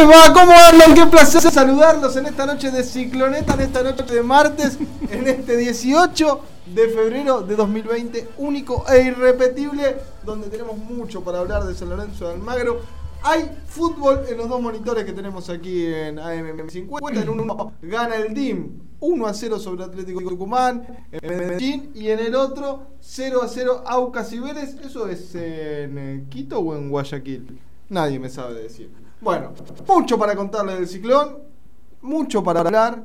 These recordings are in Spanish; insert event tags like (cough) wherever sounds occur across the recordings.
¿Cómo andan? Qué placer saludarlos en esta noche de cicloneta, en esta noche de martes, en este 18 de febrero de 2020, único e irrepetible, donde tenemos mucho para hablar de San Lorenzo de Almagro. Hay fútbol en los dos monitores que tenemos aquí en AM50. En uno gana el DIM 1 a 0 sobre Atlético Tucumán en Medellín y en el otro 0 a 0 Aucas y Vélez. ¿Eso es en eh, Quito o en Guayaquil? Nadie me sabe decir. Bueno, mucho para contarles del ciclón, mucho para hablar.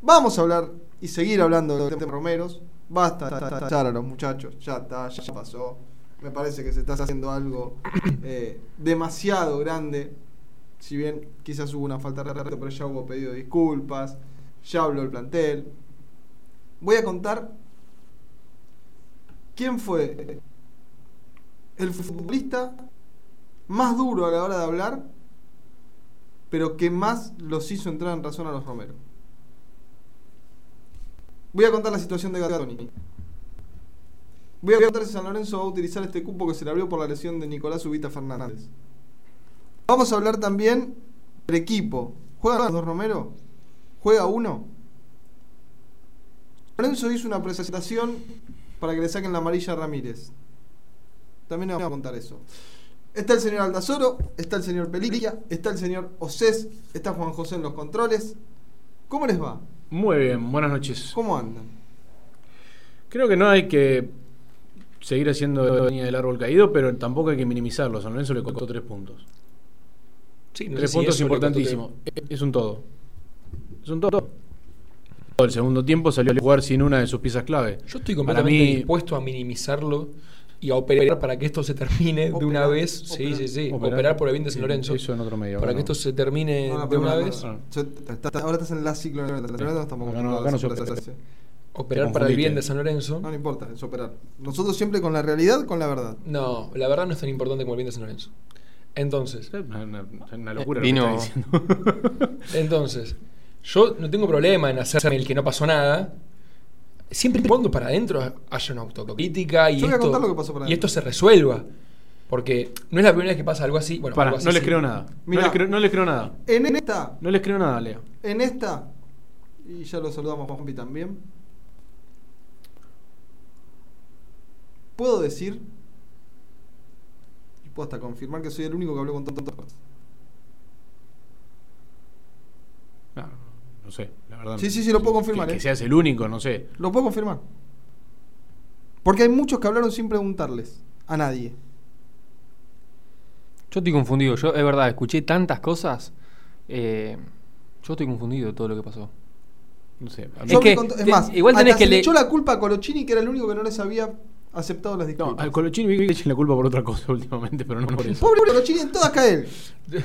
Vamos a hablar y seguir hablando de Romeros. Basta echar a los muchachos, ya está, ya pasó. Me parece que se está haciendo algo (coughs) eh, demasiado grande. Si bien quizás hubo una falta de respeto, pero ya hubo pedido disculpas. Ya habló el plantel. Voy a contar quién fue el futbolista más duro a la hora de hablar, pero que más los hizo entrar en razón a los Romero. Voy a contar la situación de Gatoni. Voy a contar si San Lorenzo va a utilizar este cupo que se le abrió por la lesión de Nicolás Ubita Fernández. Vamos a hablar también del equipo. ¿Juegan los dos Romero? ¿Juega uno? Lorenzo hizo una presentación para que le saquen la amarilla a Ramírez. También vamos a contar eso. Está el señor Aldazoro, está el señor Pelilla, está el señor Osés, está Juan José en los controles. ¿Cómo les va? Muy bien, buenas noches. ¿Cómo andan? Creo que no hay que seguir haciendo línea del árbol caído, pero tampoco hay que minimizarlo. San Lorenzo le costó tres puntos. Sí, no tres sé si puntos le importantísimos. Es un todo. Es un todo. El segundo tiempo salió a jugar sin una de sus piezas clave. Yo estoy completamente mí- dispuesto a minimizarlo y a operar para que esto se termine de una vez. Sí, operar. sí, sí. Operar. Operar, por el bien de San Lorenzo. Eso en otro medio. Para acá que no. esto se termine No, no, de una no, vez. no, no. Ahora estás en la ciclo. No estamos Acá no- acá no se opera. Operar para el bien de San Lorenzo. No, no importa, es operar. Nosotros siempre con la realidad, con la verdad. No, la verdad no es tan importante como el bien de San Lorenzo. Entonces, Es Una, una- una locura Vino- lo que está diciendo. (laughs) entonces, yo no tengo problema en hacerme el que no pasó nada. Siempre y cuando para adentro haya una autocrítica y, Yo voy a esto, contar lo que pasó para y adentro. esto se resuelva. Porque no es la primera vez que pasa algo así. Bueno, Pará, algo así no les sí. creo nada. Mirá. No, les creo, no les creo nada. En esta, No les creo nada, Leo. en esta, y ya lo saludamos a Juanpi también. Puedo decir, y puedo hasta confirmar que soy el único que habló con tantas cosas. No, no sé, verdad. Sí, sí, sí, lo puedo confirmar, Que, eh. que seas el único, no sé. Lo puedo confirmar. Porque hay muchos que hablaron sin preguntarles a nadie. Yo estoy confundido. Yo, es verdad, escuché tantas cosas. eh, yo estoy confundido de todo lo que pasó. No sé. a mí- Es que es te- más, igual tenés que se le le- echó la culpa a Colochini, que era el único que no les había aceptado las no, disculpas. al Colochini vi que le echen la culpa por otra cosa (laughs) últimamente, pero no por eso. Pobre Colochini, en todas cae él. (laughs)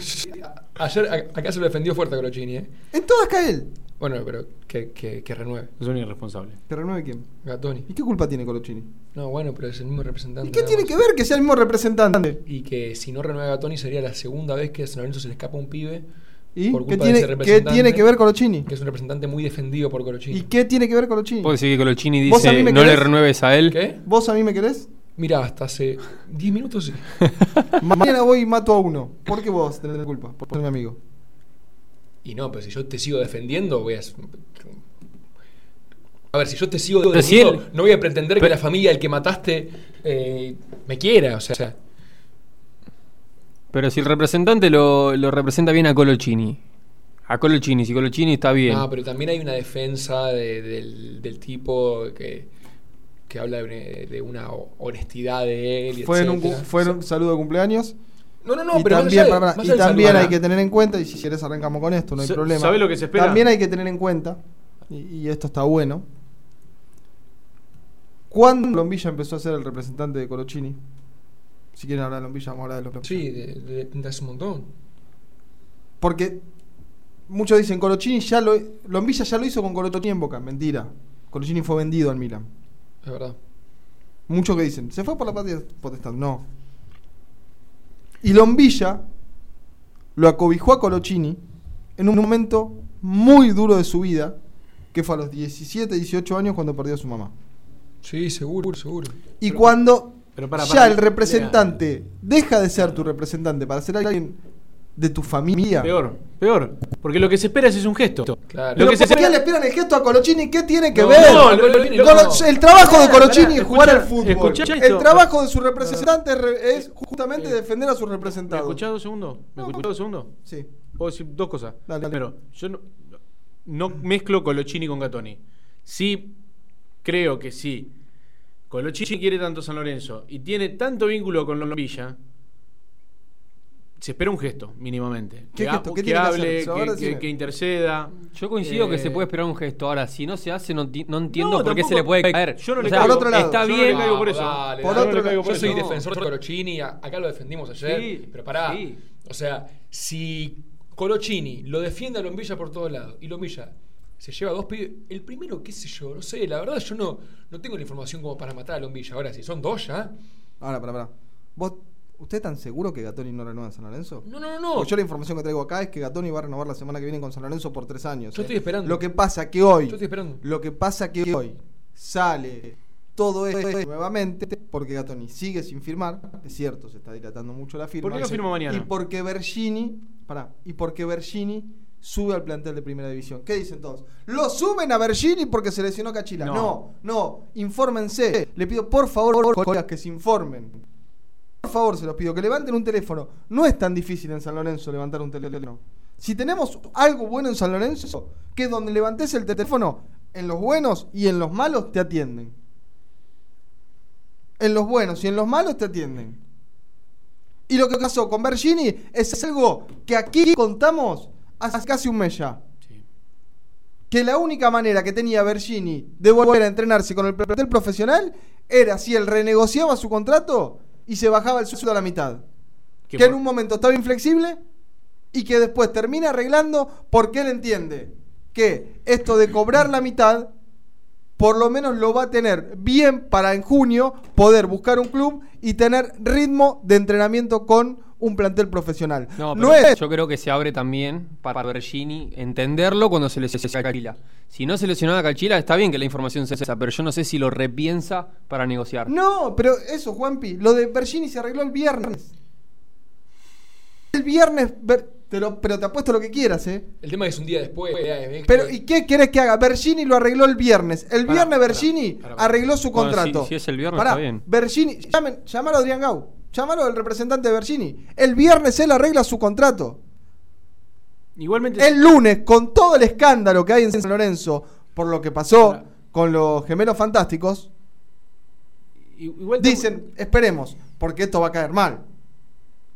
Ayer acá se lo defendió fuerte a Colochini, ¿eh? En todas cae él. Bueno, pero que, que, que renueve. Es un irresponsable. ¿Que renueve quién? Gatoni. ¿Y qué culpa tiene Colochini? No, bueno, pero es el mismo representante. ¿Y qué tiene que ver que sea el mismo representante? Y que si no renueva Gatoni sería la segunda vez que a San Lorenzo se le escapa un pibe. ¿Y por qué culpa de ese tiene, qué tiene que ver Colochini? Que es un representante muy defendido por Colochini. ¿Y qué tiene que ver Colochini? Puedo decir que Colochini ¿Vos a mí dice no le renueves a él. ¿Qué? ¿Vos a mí me querés? Mira, hasta hace 10 minutos sí. (laughs) Mañana voy y mato a uno. ¿Por qué vos tenés la culpa? Por ser mi amigo. Y no, pero si yo te sigo defendiendo, voy a. A ver, si yo te sigo si defendiendo, él- no voy a pretender que la familia del que mataste eh, me quiera, o sea. Pero si el representante lo, lo representa bien a Colochini. A Colochini, si Colochini está bien. No, pero también hay una defensa de- del, del tipo que, que habla de una, de una honestidad de él. Y Fue en, un, fue en un saludo de cumpleaños. No, no, no, y pero también, allá y también hay que tener en cuenta, y si quieres arrancamos con esto, no hay problema. ¿sabe lo que se espera? También hay que tener en cuenta, y, y esto está bueno, cuando Lombilla empezó a ser el representante de Colochini. Si quieren hablar de Lombilla, vamos a hablar de Lombilla. Sí, de, de, de hace un montón. Porque muchos dicen Colochini ya lo Lombilla ya lo hizo con Colochini en Boca, mentira. Colochini fue vendido al Milan. Es verdad. Muchos que dicen, se fue por la patria potestad. No. Y Lombilla lo acobijó a Colochini en un momento muy duro de su vida, que fue a los 17, 18 años cuando perdió a su mamá. Sí, seguro, seguro. Y cuando pero para, ya el representante deja de ser tu representante para ser alguien de tu familia. Peor, peor. Porque lo que se espera es, es un gesto. Claro. Lo que se ¿por qué espera- le esperan el gesto a Colochini? ¿Qué tiene que No, ver? no, no. el trabajo de Colochini es jugar al fútbol. el trabajo de su representante es es justamente defender a sus ¿Me representados. escuchás dos segundos? ¿Me escuchás dos segundos? Sí. Puedo decir dos cosas. Dale, yo no, no mezclo Colochini con Gatoni. Sí, creo que sí. Colochini quiere tanto San Lorenzo y tiene tanto vínculo con Lombilla. Se espera un gesto, mínimamente. ¿Qué que gesto? ha- ¿Qué que tiene hable, que, decime. que- que interceda. Yo coincido que Eh, se puede esperar un gesto. Ahora, si no se hace, no, ti- no entiendo No, por qué se le puede caer. yo no le O sea, caigo. Por otro lado, está yo no le bien. caigo por eso. Dale, Por dale. otro Yo lado- soy No. defensor de Colochini, acá lo defendimos ayer, Sí, pero pará. sí. O sea, si Colochini lo defiende a Lombilla por todos lados y Lombilla se lleva dos pibes, el primero, qué sé yo, no sé, la verdad yo no, no tengo la información como para matar a Lombilla. Ahora, si son dos ya. Ahora, pará, pará. ¿Vos, ¿Usted tan seguro que Gatoni no renueva en San Lorenzo? No, no, no. Porque yo la información que traigo acá es que Gatoni va a renovar la semana que viene con San Lorenzo por tres años. Yo ¿eh? estoy esperando. Lo que pasa que hoy. Yo estoy esperando. Lo que pasa que hoy sale todo esto nuevamente porque Gatoni sigue sin firmar. Es cierto, se está dilatando mucho la firma. ¿Por qué no firma mañana? Y porque Bergini. Pará, y porque Bergini sube al plantel de primera división. ¿Qué dicen todos? Lo suben a Bergini porque se lesionó Cachila. No. No, no, infórmense. Le pido por favor, colegas, que se informen. Por favor, se los pido, que levanten un teléfono. No es tan difícil en San Lorenzo levantar un teléfono. Si tenemos algo bueno en San Lorenzo, que donde levantes el teléfono, en los buenos y en los malos te atienden. En los buenos y en los malos te atienden. Y lo que pasó con Bergini es algo que aquí contamos hace casi un mes ya. Sí. Que la única manera que tenía Bergini de volver a entrenarse con el plantel profesional era si él renegociaba su contrato y se bajaba el sueldo a la mitad. Que en un momento estaba inflexible y que después termina arreglando porque él entiende que esto de cobrar la mitad por lo menos lo va a tener bien para en junio poder buscar un club y tener ritmo de entrenamiento con un plantel profesional. No, No, pero es yo creo que se abre también para Bergini entenderlo cuando se lesiona a Cachila. Si no se lesionaba a Cachila, está bien que la información sea esa, pero yo no sé si lo repiensa para negociar. No, pero eso, Juanpi, lo de Bergini se arregló el viernes. El viernes, Ber- te lo- pero te apuesto lo que quieras, ¿eh? El tema es un día después. eh, Pero, ¿y qué querés que haga? Bergini lo arregló el viernes. El viernes Bergini arregló su Bueno, contrato. si- si es el viernes, está bien. Bergini, llamen, llamalo a Adrián Gau. Llamalo al representante de Bergini. El viernes él arregla su contrato. Igualmente. El lunes, con todo el escándalo que hay en San Lorenzo por lo que pasó con los gemelos fantásticos, igual dicen, esperemos, porque esto va a caer mal.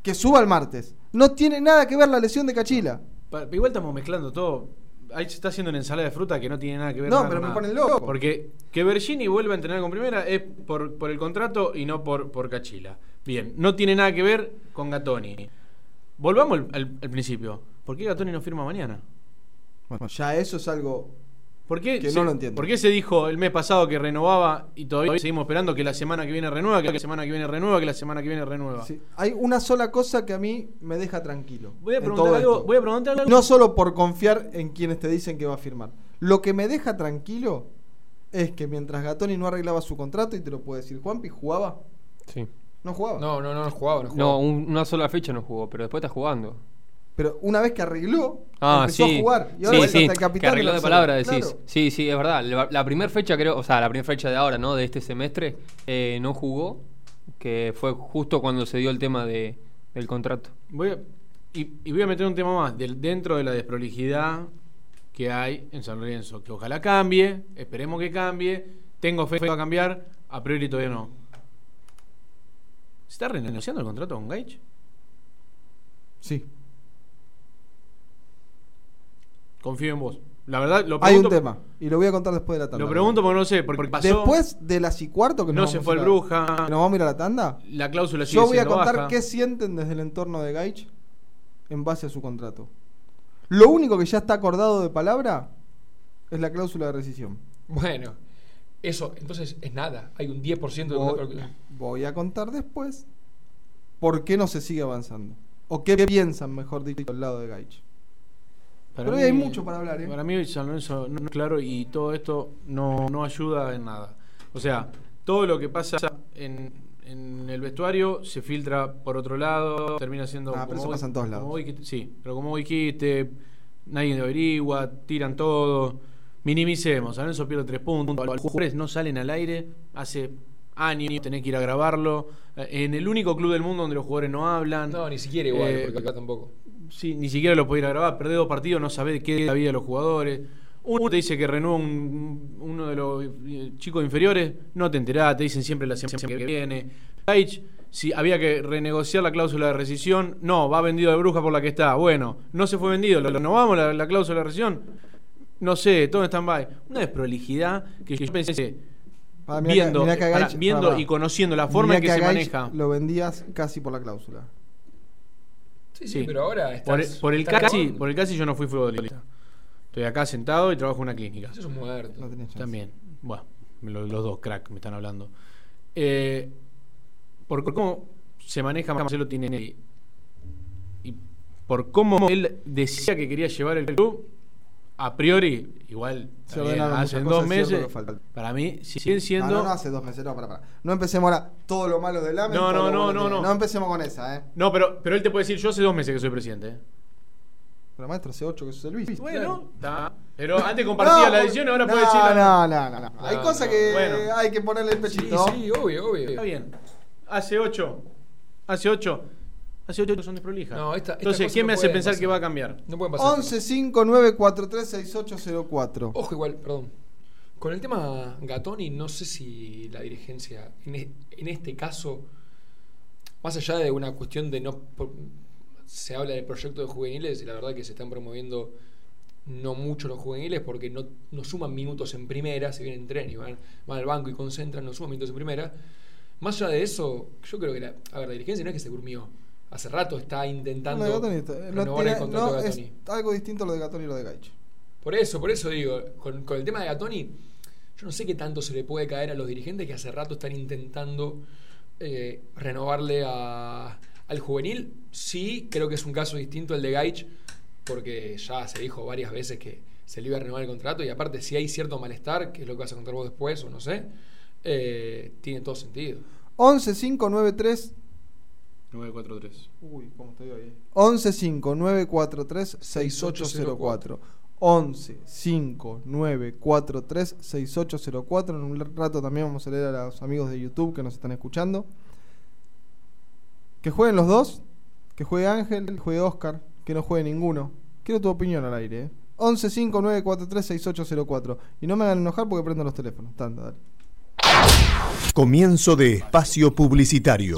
Que suba el martes. No tiene nada que ver la lesión de Cachila. Igual estamos mezclando todo. Ahí se está haciendo una ensalada de fruta que no tiene nada que ver No, nada pero con me ponen loco. Porque que Bergini vuelva a entrenar con primera es por, por el contrato y no por, por Cachila. Bien, no tiene nada que ver con Gatoni. Volvamos al, al- al principio. ¿Por qué Gatoni no firma mañana? Bueno, ya eso es algo ¿Por qué, Que se, no lo entiendo. ¿Por qué se dijo el mes pasado que renovaba y todavía seguimos esperando que la semana que viene renueva, que la semana que viene renueva, que la semana que viene renueva? Sí, Hay una sola cosa que a mí me deja tranquilo. Voy a preguntar algo, esto. voy a preguntar algo. No solo por confiar en quienes te dicen que va a firmar. Lo que me deja tranquilo es que mientras Gatoni no arreglaba su contrato, y te lo puede decir Juanpi, jugaba. Sí. No jugaba. No, no, no, no jugaba, no jugaba. No, un- una sola fecha no jugó, pero después está jugando. Pero una vez que arregló, Ah, empezó sí. a jugar. Y ahora sí, sí, hasta el capitán que arregló la de palabra, reserva. decís. Claro. Sí, sí, es verdad. La, la primera fecha, creo, o sea, la primera fecha de ahora, ¿no? De este semestre, eh, no jugó, que fue justo cuando se dio el tema de, del contrato. Voy a- y, y voy a meter un tema más del, dentro de la desprolijidad que hay en San Lorenzo, que ojalá cambie, esperemos que cambie, tengo fe que va a cambiar, a priori todavía no. ¿Se está renegociando el contrato con Gaich? Sí. Confío en vos. La verdad, lo Hay un pregunto, tema. Y lo voy a contar después de la tanda. lo pregunto porque no sé, porque pasó, Después de las y cuarto que no nos se fue a el Bruja, que nos vamos a ir a la tanda. la cláusula sigue Yo voy a contar baja. qué sienten desde el entorno de Gaich en base a su contrato. Lo único que ya está acordado de palabra es la cláusula de rescisión. Bueno, eso entonces es nada. Hay un 10% de Voy, voy a contar después por qué no se sigue avanzando. O qué piensan, mejor dicho, al lado de Gaich. Para Pero hoy hay mucho para hablar, ¿eh? Para mí San Lorenzo no es claro y todo esto no, no ayuda en nada. O sea, todo lo que pasa en, en el vestuario, se filtra por otro lado, termina siendo. Ah, pero eso vos- pasa en todos lados. como sí, pero como vos dijiste, nadie lo averigua, tiran todo. Minimicemos, San Lorenzo pierde tres puntos. Los jugadores no salen al aire hace años, tenés que ir a grabarlo. Eh, En el único club del mundo donde los jugadores no hablan. No, ni siquiera igual, Eh, porque acá tampoco. Sí, ni siquiera lo podés ir a grabar. Perdés dos partidos, no sabés qué es la vida de los jugadores. Uno te dice que renueva un- uno de los eh, chicos inferiores, no te enterás, te dicen siempre la semana que viene. Gaich, si había que renegociar la cláusula de rescisión, no, va vendido de bruja por la que está. Bueno, no se fue vendido, lo renovamos la, la cláusula de rescisión. No sé, todo en stand-by. Una desprolijidad que yo pensé, mirá viendo, que- mirá que viendo y conociendo la forma en que, se Gaich maneja. Lo vendías casi por la cláusula. Sí, sí, Sí. pero ahora estás, Por, por el estás casi, por el casi yo no fui futbolista. Estoy acá sentado y trabajo en una clínica. Eso es un muerto. No. También. Bueno, lo- los, dos crack me están hablando. Eh, por cómo se maneja Marcelo Tinelli y por cómo él decía que quería llevar el club, a priori, igual, Se hace dos meses, para mí siguen Ah, siendo... no, no, hace dos meses, no, para, para. No empecemos ahora todo lo malo del AME. No, no, no, no, no. No empecemos con esa, ¿eh? No, pero, pero él te puede decir, yo hace dos meses que soy presidente. ¿eh? Pero maestro, hace ocho que sos el Luis. Bueno, está. Pero antes compartía No, la edición, ahora no, puede decir... la- No, no, no, no. Hay No, cosas no. que Bueno. hay que ponerle el Sí, pechito. sí, obvio, obvio. Está bien. Hace ocho. Hace ocho. Hace ocho que son desprolijas. No, esta- estas Entonces, ¿quién no me hace pensar pasar. que va a cambiar? No pueden pasar. 11 5 9 4 3 6 8 0 4. Ojo igual, perdón. Con el tema Gatoni, no sé si la dirigencia, en, e- en este caso, más allá de una cuestión de no... por- se habla del proyecto de juveniles y la verdad que se están promoviendo no mucho los juveniles porque no, no suman minutos en primera, se vienen en tren y van, van al banco y concentran, no suman minutos en primera. Más allá de eso, yo creo que la, a ver, la dirigencia no es que se durmió. Hace rato está intentando No, no renovar el contrato no, de es Gatoni. algo distinto lo de Gatoni y lo de Gaich. Por eso, por eso digo, con, con el tema de Gatoni, yo no sé qué tanto se le puede caer a los dirigentes que hace rato están intentando eh, renovarle a- al juvenil. Sí, creo que es un caso distinto el de Gaich, porque ya se dijo varias veces que se le iba a renovar el contrato y aparte si hay cierto malestar, que es lo que vas a contar vos después o no sé, eh, tiene todo sentido. 11 5 9 3 943. Uy, ¿cómo estoy hoy? 11 5 9 4 3 6 8 0 4 11 5 9 4 3 6 8 0 4 En un rato también vamos a leer a los amigos de YouTube que nos están escuchando. Que jueguen los dos. Que juegue Ángel, que juegue Oscar. Que no juegue ninguno. Quiero tu opinión al aire. ¿eh? 11 5 9 4 3 6 8 0 4 Y no me hagan enojar porque prendo los teléfonos. Tanda, dale. Comienzo de espacio publicitario.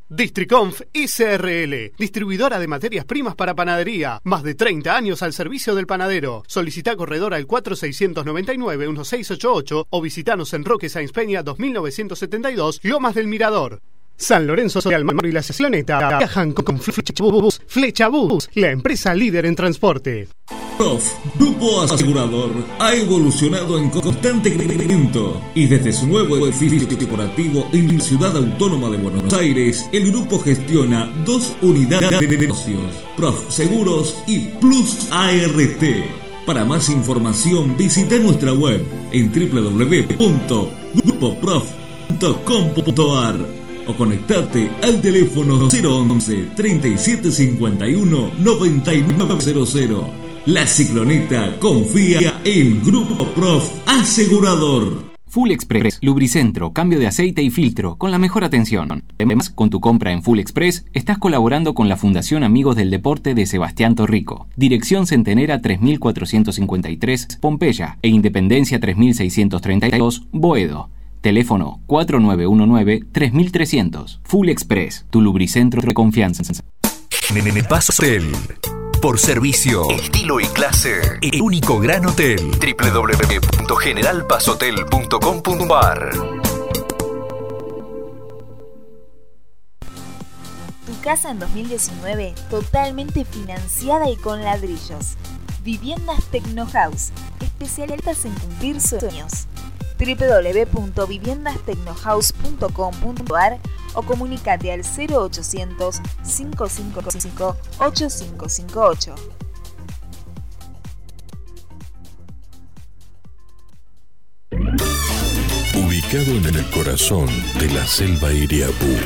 Districonf ICRL, distribuidora de materias primas para panadería. Más de 30 años al servicio del panadero. Solicita corredor al 4699-1688 o visitanos en Roque Sáenz Peña 2972, Lomas del Mirador. San Lorenzo de Almagro y la Sesioneta viajan con Flecha Bus, Flecha Bus, la empresa líder en transporte. Prof, Grupo Asegurador, ha evolucionado en constante crecimiento y desde su nuevo edificio corporativo en la Ciudad Autónoma de Buenos Aires, el grupo gestiona dos unidades de negocios, Prof Seguros y Plus ART. Para más información visita nuestra web en www.grupoprof.com.ar o conectate al teléfono 011 3751 9900. La cicloneta confía en Grupo Prof Asegurador. Full Express, lubricentro, cambio de aceite y filtro, con la mejor atención. Además, con tu compra en Full Express, estás colaborando con la Fundación Amigos del Deporte de Sebastián Torrico. Dirección Centenera 3453, Pompeya, e Independencia 3632, Boedo. Teléfono 4919-3300. Full Express, tu lubricentro de confianza. Nene Paso Hotel. Por servicio, estilo y clase. El único gran hotel. www.generalpasotel.com.ar casa en 2019 totalmente financiada y con ladrillos. Viviendas Tecnohouse, especialistas en cumplir sueños. www.viviendastecnohouse.com.ar o comunicate al 0800 555 8558. Ubicado en el corazón de la selva Iriapú,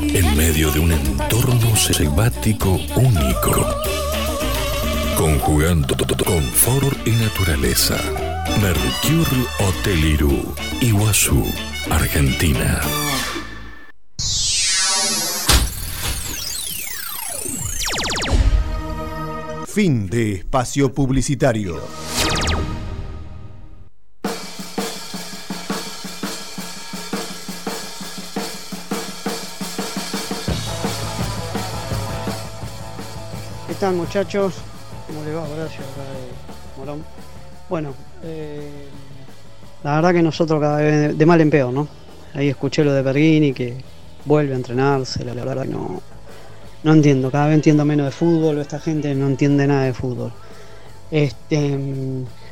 en medio de un entorno selvático único, conjugando confort y naturaleza. Mercure Hotel Irú, Iguazú, Argentina. Fin de espacio publicitario. ¿Qué tal muchachos? ¿Cómo les va? Horacio, acá de Morón. Bueno, eh, la verdad que nosotros cada vez de mal en peor, ¿no? Ahí escuché lo de Bergini que vuelve a entrenarse, la verdad que no, no entiendo, cada vez entiendo menos de fútbol, esta gente no entiende nada de fútbol. Este,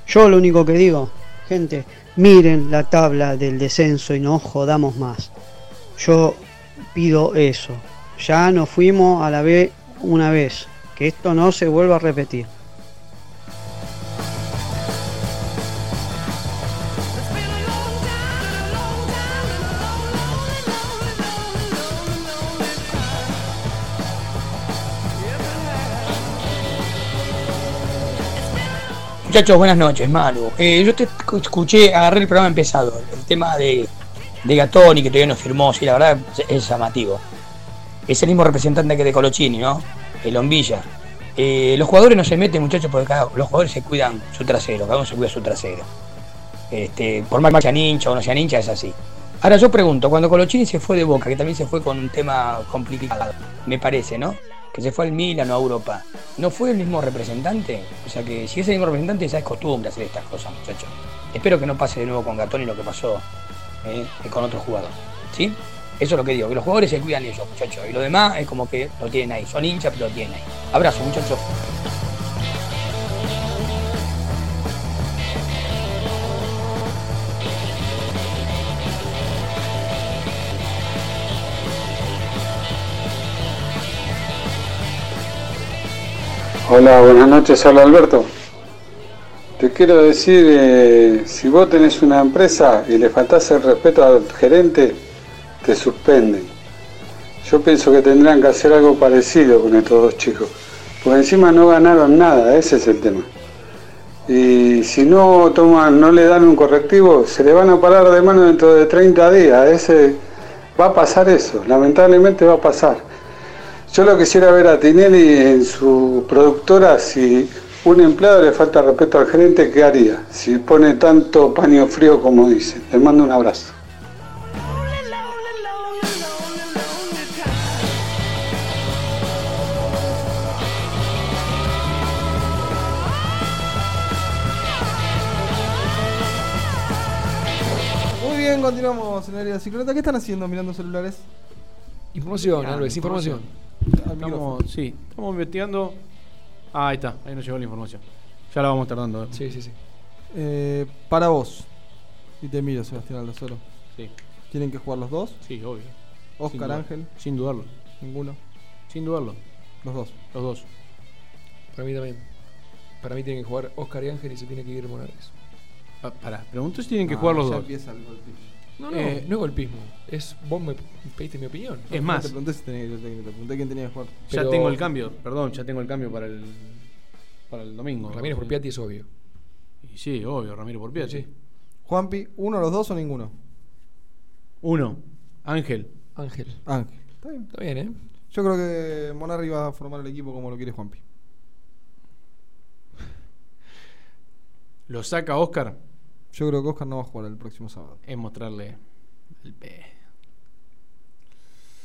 yo lo único que digo, gente, miren la tabla del descenso y no jodamos más. Yo pido eso. Ya nos fuimos a la B una vez, que esto no se vuelva a repetir. Muchachos, buenas noches, Manu. Eh, yo te escu- escuché, agarré el programa empezado, el tema de, de Gatoni, que todavía no firmó, sí, la verdad es, es llamativo. Es el mismo representante que de Colochini, ¿no? El Lombilla. Eh, los jugadores no se meten, muchachos, porque cada, los jugadores se cuidan su trasero, cada uno se cuida su trasero. Este, por más que sean hincha o no sean hincha, es así. Ahora yo pregunto, cuando Colochini se fue de Boca, que también se fue con un tema complicado, me parece, ¿no? Que se fue al Milan o a Europa. ¿No fue el mismo representante? O sea que si es el mismo representante, ya es costumbre hacer estas cosas, muchachos. Espero que no pase de nuevo con Gatoni lo que pasó eh, con otro jugador. ¿Sí? Eso es lo que digo, que los jugadores se cuidan ellos, muchachos. Y lo demás es como que lo tienen ahí. Son hinchas, pero lo tienen ahí. Abrazo, muchachos. Hola, buenas noches, habla Alberto. Te quiero decir, eh, si vos tenés una empresa y le faltás el respeto al gerente, te suspenden. Yo pienso que tendrían que hacer algo parecido con estos dos chicos, porque encima no ganaron nada, ese es el tema. Y si no toman, no le dan un correctivo, se le van a parar de mano dentro de 30 días. Ese, va a pasar eso, lamentablemente va a pasar. Yo lo quisiera ver a Tinelli en su productora, si un empleado le falta respeto al gerente, ¿qué haría? Si pone tanto paño frío como dice. Le mando un abrazo. Muy bien, continuamos en el área de cicloneta. ¿Qué están haciendo mirando celulares? Información, Alves, información. Estamos, sí, estamos investigando. Ah, ahí está, ahí nos llegó la información. Ya la vamos tardando. Sí, sí, sí. Eh, para vos, y te miro, Sebastián Aldazoro. Sí. ¿Tienen que jugar los dos? Sí, obvio. Sin Oscar duda- Ángel. Sin dudarlo. Ninguno. Sin dudarlo. Los dos. Los dos. Para mí también. Para mí tienen que jugar Oscar y Ángel y se tiene que ir Morales. Pa- pará, pregunto si tienen que No, jugar los ya dos. empieza el golpismo. No, no, Eh, no es golpismo. Es vos me pediste mi opinión. Es No más, te pregunté si te quién tenía que jugar. ya Pero- tengo el cambio. Perdón, ya tengo el cambio para el para el domingo. Ramírez por Piatti es obvio. Y sí, obvio, Ramiro por Piatti. Sí. Juanpi, ¿uno, los dos o ninguno? Uno, Ángel. Ángel. Ángel. Está bien. Está bien, ¿eh? Yo creo que Monarri va a formar el equipo como lo quiere Juanpi. Lo saca Oscar. Yo creo que Oscar no va a jugar el próximo sábado. Es mostrarle el pe.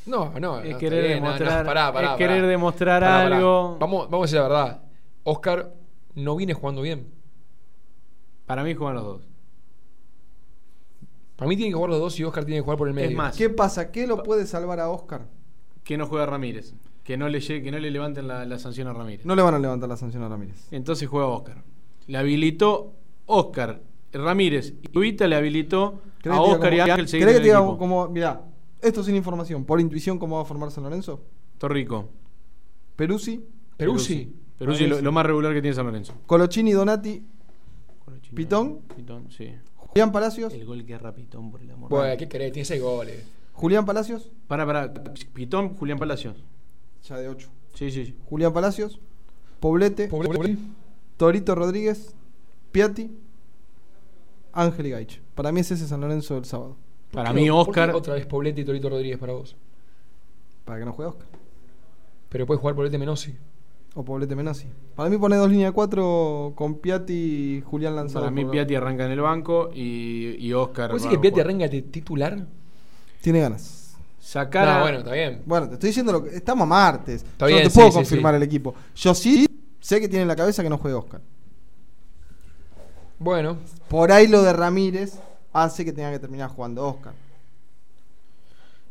No, no. Es no, querer no, no, demostrar- pará, pará, es pará. querer demostrar Pará, pará. algo. Vamos, vamos a decir la verdad. Oscar no viene jugando bien. Para mí juegan los dos. Para mí tienen que jugar los dos y Oscar tiene que jugar por el medio. Es más, ¿Qué pasa? ¿Qué lo puede salvar a Oscar? que no juega Ramírez. Que no le, llegue- que no le levanten la, la sanción a Ramírez. No le van a levantar la sanción a Ramírez. Entonces juega Oscar. Le habilitó Oscar. Ramírez y Ubita le habilitó ¿Querés a Oscar y Ángel seguir ¿Querés en que el te diga cómo- Mirá, esto sin información, por intuición, ¿cómo va a formar San Lorenzo? Torrico. Peruzzi. Peruzzi. Peruzzi lo, lo más regular que tiene San Lorenzo. Colochini, Donati, Pitón, Pitón, sí. Julián Palacios. El gol que erra Pitón, por el amor. Bueno, ¿qué querés? Tiene seis goles. Julián Palacios. Para, para. Pitón, Julián Palacios. Ya de 8. Sí, sí, sí. Julián Palacios. Poblete. Torito Rodríguez. Piatti. Ángel y Gaich. Para mí es ese San Lorenzo del sábado. Para ¿Por mí, Oscar. Otra vez Poblete y Torito Rodríguez para vos. Para que no juegue Oscar. Pero puede jugar Poblete Menossi. O Poblete Menassi. Para mí pone dos líneas de cuatro con Piatti y Julián Lanzado. Para mí, Piatti arranca en el banco y, y Oscar. ¿Vos va decís que Piatti arranca de titular? Tiene ganas. Sacar. No, a- bueno, está bien. Bueno, te estoy diciendo lo que. Estamos a martes. Está Yo bien, no te puedo sí, sí, confirmar sí. el equipo. Yo sí sé que tiene en la cabeza que no juegue Oscar. Bueno. Por ahí lo de Ramírez hace que tenga que terminar jugando Oscar.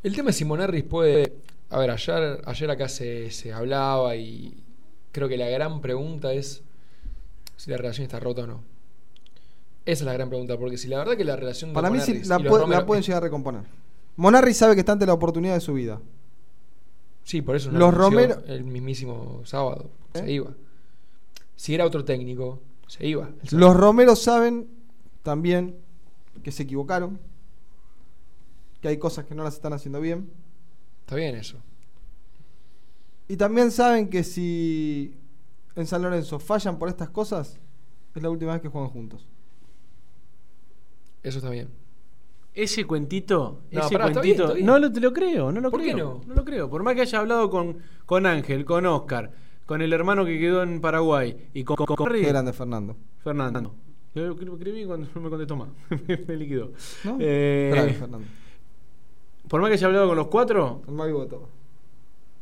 El tema es si Monarris puede. A ver, ayer, ayer acá se, se hablaba y creo que la gran pregunta es si la relación está rota o no. Esa es la gran pregunta, porque si la verdad que la relación de Para mí sí la, puede- Romero- la pueden llegar a recomponer. Monarri sabe que está ante la oportunidad de su vida. Sí, por eso no Los Romero- el mismísimo sábado. ¿Eh? Se iba. Si era otro técnico, se iba. Los Romeros saben también que se equivocaron, que hay cosas que no las están haciendo bien. Está bien eso. Y también saben que si en San Lorenzo fallan por estas cosas, es la última vez que juegan juntos. Eso está bien. Ese cuentito, No, ese pará, está cuentito, bien, está bien. no lo, te lo creo, no lo ¿Por qué creo. no? lo creo. Por más que haya hablado con, con Ángel, con Oscar, con el hermano que quedó en Paraguay y con, con, con Qué grande Fernando. Fernando. Yo lo escribí cuando no me contestó más. (laughs) me liquidó. ¿No? Eh, Grande Fernando. por más que haya hablado con los cuatro, El más vivo de todos.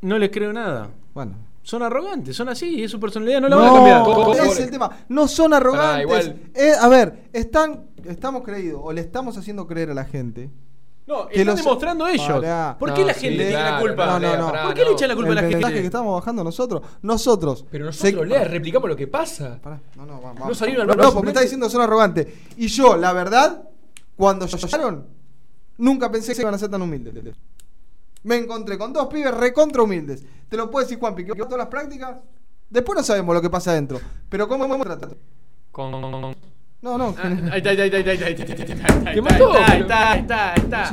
no les creo nada. Bueno. Son arrogantes, son así, es su personalidad, no la No, van a cambiar. es el tema. No son arrogantes. igual. Eh, a ver, están, estamos creídos, o le estamos haciendo creer a la gente. No, que están los- demostrando ellos. Pará. ¿Por qué la gente sí, tiene la claro, culpa? No, no, no. ¿Por qué le echa la culpa a la El que estamos bajando nosotros. Nosotros. Pero nosotros se- le replicamos lo que pasa. No, no, vamos. No salieron No, al no, marco porque me está diciendo que son arrogantes. Y yo, la verdad, cuando llegaron, nunca pensé que iban a ser tan humildes. Me encontré con dos pibes recontra humildes. Te lo puedo decir, Juanpi, que que todas las prácticas. Después no sabemos lo que pasa adentro. Pero ¿cómo hemos tratado? Con, No, no. Ahí está, ahí está, ahí está, ahí está, ahí está, ahí está, ahí ¿Qué mató? está, ahí está, ahí está, ahí está.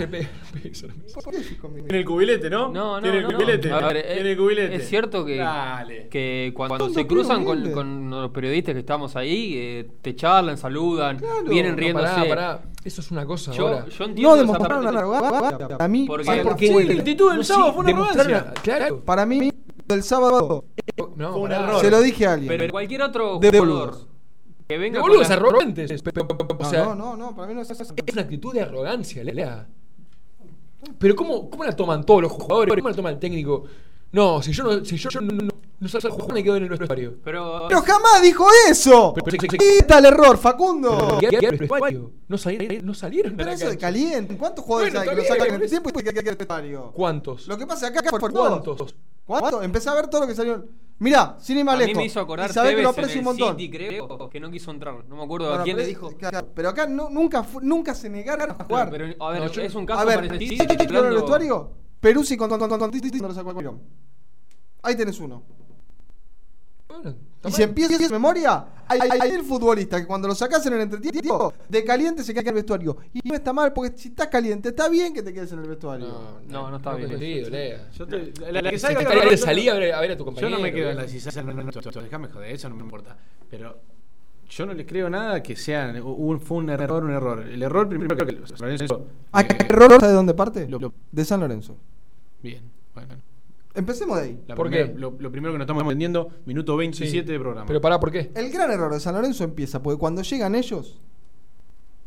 Tiene el cubilete, ¿no? No, no, Tiene el no, no. cubilete. A ver, eh, Tiene el cubilete. Es cierto que, que cuando se cruzan con, los periodistas que estamos ahí, eh, te charlan, saludan, vienen No, riéndose. pará, pará. Eso es una cosa Yo, ahora. yo entiendo No demostraron una arrogancia. Para mí, Porque- ¿sabes por porque- qué? Sí, la actitud del No, sábado sí, fue una arrogancia. Claro. Para mí, el sábado, No, Fue un error. se lo dije a alguien. Pero cualquier otro De jugador. Que venga arrogantes. pe- pe- pe- O No, sea, no, no, no, para mí no es es una actitud de arrogancia, Lea. Pero ¿cómo, ¿cómo la toman todos los jugadores? ¿Cómo la toma el técnico? No, si yo no, si yo, yo no, no, no salgo a jugar, me quedo en el vestuario. Pero, Pero jamás dijo eso. Pero- pero- Ahí está el error, Facundo. Vestuario. No salieron, no salieron Pero eso de caliente. ¿Cuántos jugadores Bueno, hay que lo sacan en el tiempo y que queda el vestuario? ¿Cuántos? Lo que pasa acá fue por. ¿Cuántos? ¿Cuánto? Empecé a ver todo lo que salió. Mirá, sin ir más a mí lejos. me hizo acordar y sabés que lo en aprecio el un montón. City, creo, que no quiso entrar. No me acuerdo Bueno, a quién pero, le dijo. claro, pero acá no- nunca, nunca se negaron a jugar. Pero, a ver, No, yo- es un caso a ver, parecido. ¿sabés qué quedó en el vestuario? Peruzzi con, con. Ahí tenés uno. Bueno, Y si empieza a memoria, hay, hay, hay el futbolista que cuando lo sacás en el entretiempo, de caliente se queda en el vestuario. Y no está mal, porque si estás caliente, está bien que te quedes en el vestuario. No, no está bien. coincido, Lea. Yo te- la, la que Si salga te de Roberto- salir a ver, a ver a tu Yo compañero. no me quedo en la si no, no, no, Déjame joder, eso no me importa. Pero yo no les creo nada que sea un, fue un error, un error. El error primero que Lorenzo, ¿A eh, qué error de dónde parte? lo- lo- De San Lorenzo. Bien, bueno. Empecemos de ahí. La ¿Por primera- qué? Lo, lo primero que nos estamos entendiendo, minuto 27 de programa. Pero pará, ¿por qué? El gran error de San Lorenzo empieza porque cuando llegan ellos,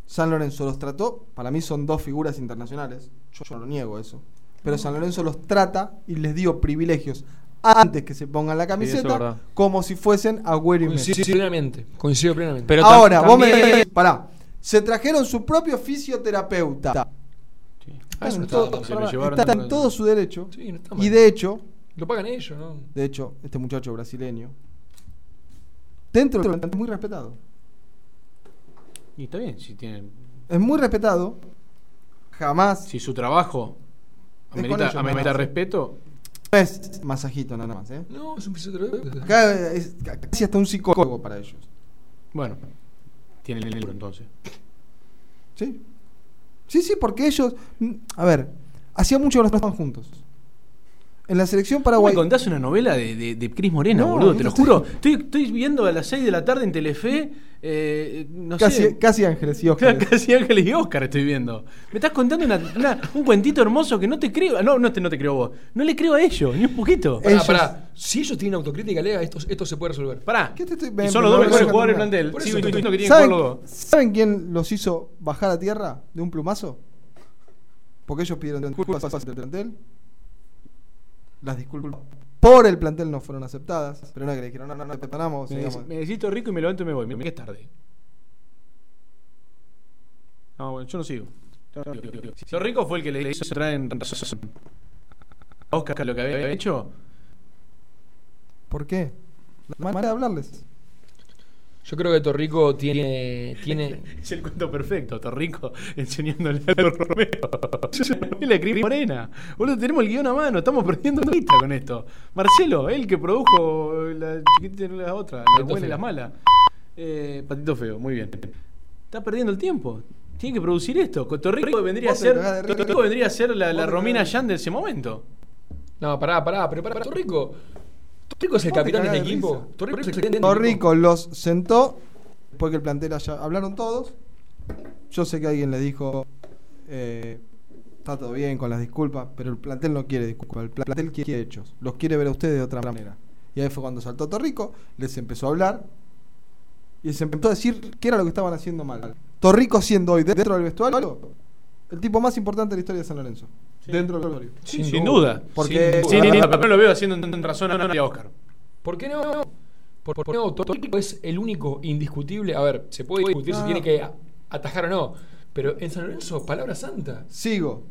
San Lorenzo los trató, para mí son dos figuras internacionales, yo, yo no niego eso, pero San Lorenzo los trata y les dio privilegios antes que se pongan la camiseta como si fuesen Agüero y Messi. Coincido plenamente. Coincido plenamente. Pero Ahora, vos me pará, se trajeron su propio fisioterapeuta. Eso en todo. Se lo está en todo su derecho. Sí, no está y mal. de hecho, Lo pagan ellos, ¿no? de hecho, este muchacho brasileño, dentro del plantel es muy respetado. Y está bien, si tienen. Es muy respetado. Jamás Si su trabajo amerita, ellos, amerita respeto, no es masajito nada más. ¿eh? No, es un fisioterapeuta. Acá es casi hasta un psicólogo para ellos. bueno, tienen el libro entonces. Sí. Sí, sí, porque ellos. mm, A ver, hacía mucho que no estaban juntos. En la selección ¿Me Paraguay. contás una novela de, de, de Cris Morena, No, boludo? Te lo estoy- juro. Estoy, estoy viendo a las 6 de la tarde en Telefe. Eh, no Casi, sé. casi Ángeles y Oscar. (laughs) Casi Ángeles y Oscar estoy viendo. Me estás contando una- una- un cuentito hermoso que no te creo. No, no te, no te creo vos. No le creo a ellos, ni un poquito. Pará, Ellos- pará. Si ellos tienen autocrítica, Lea, esto, esto se puede resolver. Pará. ¿Qué te estoy- Y ven, son los dos me mejores jugadores del plantel. Sigo eso te- diciendo que jugar los ¿Saben, dos. ¿Saben quién los hizo bajar a tierra de un plumazo? Porque ellos pidieron disculpas del plantel. Las disculpas por el plantel no fueron aceptadas. Pero no que le dijeron, no, no, no, te perdonamos. Me, necesito rico y me levanto y me voy. Me, me- es tarde. No, bueno, yo no sigo. Lo rico fue el que le hizo traer en a Oscar lo que había hecho. ¿Por qué? La manera de hablarles. Yo creo que Torrico tiene. tiene (laughs) Es el cuento perfecto, Torrico enseñándole a los Romero. Es la Cris Morena. Boludo, tenemos el guion a mano, estamos perdiendo vista con esto. Marcelo, él que produjo la chiquitita y la otra, la Patito buena y la mala. Eh, Patito Feo, muy bien. Está perdiendo el tiempo. Tiene que producir esto. Torrico vendría a ser. Torrico vendría a ser la, Romina Yan de ese momento. No, pará, pará, pero pará, pará. Torrico. Torrico es el capitán de equipo. risa. Torrico es el capitán del equipo. Torrico los sentó. Después que el plantel haya. Hablaron todos. Yo sé que alguien le dijo. eh, está todo bien con las disculpas. Pero el plantel no quiere disculpas. El plantel quiere hechos. Los quiere ver a ustedes de otra manera. Y ahí fue cuando saltó Torrico. Les empezó a hablar. Y les empezó a decir qué era lo que estaban haciendo mal. Torrico siendo hoy dentro del vestuario. El tipo más importante de la historia de San Lorenzo. Dentro del vestuario. Sin, sin duda. Porque. Ni- no lo veo haciendo en razón a a Oscar. ¿Por qué no? Por, por- no, es el único indiscutible. A ver, se puede discutir si No. tiene que atajar o no. Pero en San Lorenzo, palabra santa. Sigo.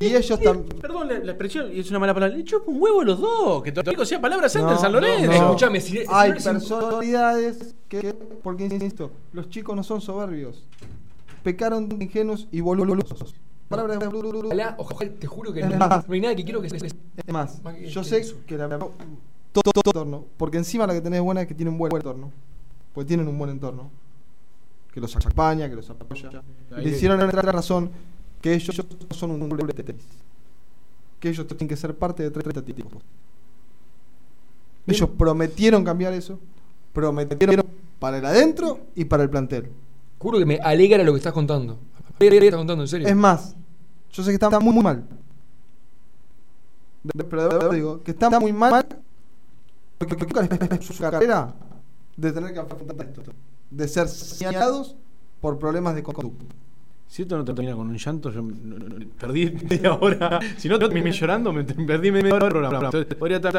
Y ellos también. Perdón la, la expresión, y es una mala palabra. Le chupa un huevo a los dos. Que Torrico sea palabra santa No, en San no, Lorenzo. no. Escúchame, si- si Hay no personalidades que, porque insisto, los chicos no son soberbios. Pecaron de ingenuos y volulosos. Palabras de Ojalá, ojalá, te juro que no, más. no hay nada que quiero que se. Es más, Más que- yo que sé eso. que la todo, todo, todo entorno, porque encima la que tenés buena es que tiene un buen entorno. Porque tienen un buen entorno. Que los acompaña, que los apoya. Le hicieron la razón que ellos son un de tenis. Que ellos tienen que ser parte de tres tipos. Ellos prometieron cambiar eso. Prometieron para el adentro y para el plantel. Juro que me alegra lo que estás contando. Me estás contando, en serio. Es más, yo sé que está muy, muy mal. Pero de verdad digo que está muy mal porque nunca les su carrera de tener que afrontar esto. De ser señalados por problemas de conducta. Si esto no termina con un llanto, yo no- no- no- perdí media hora. Si no terminé llorando, me perdí media hora del programa. Entonces, podría estar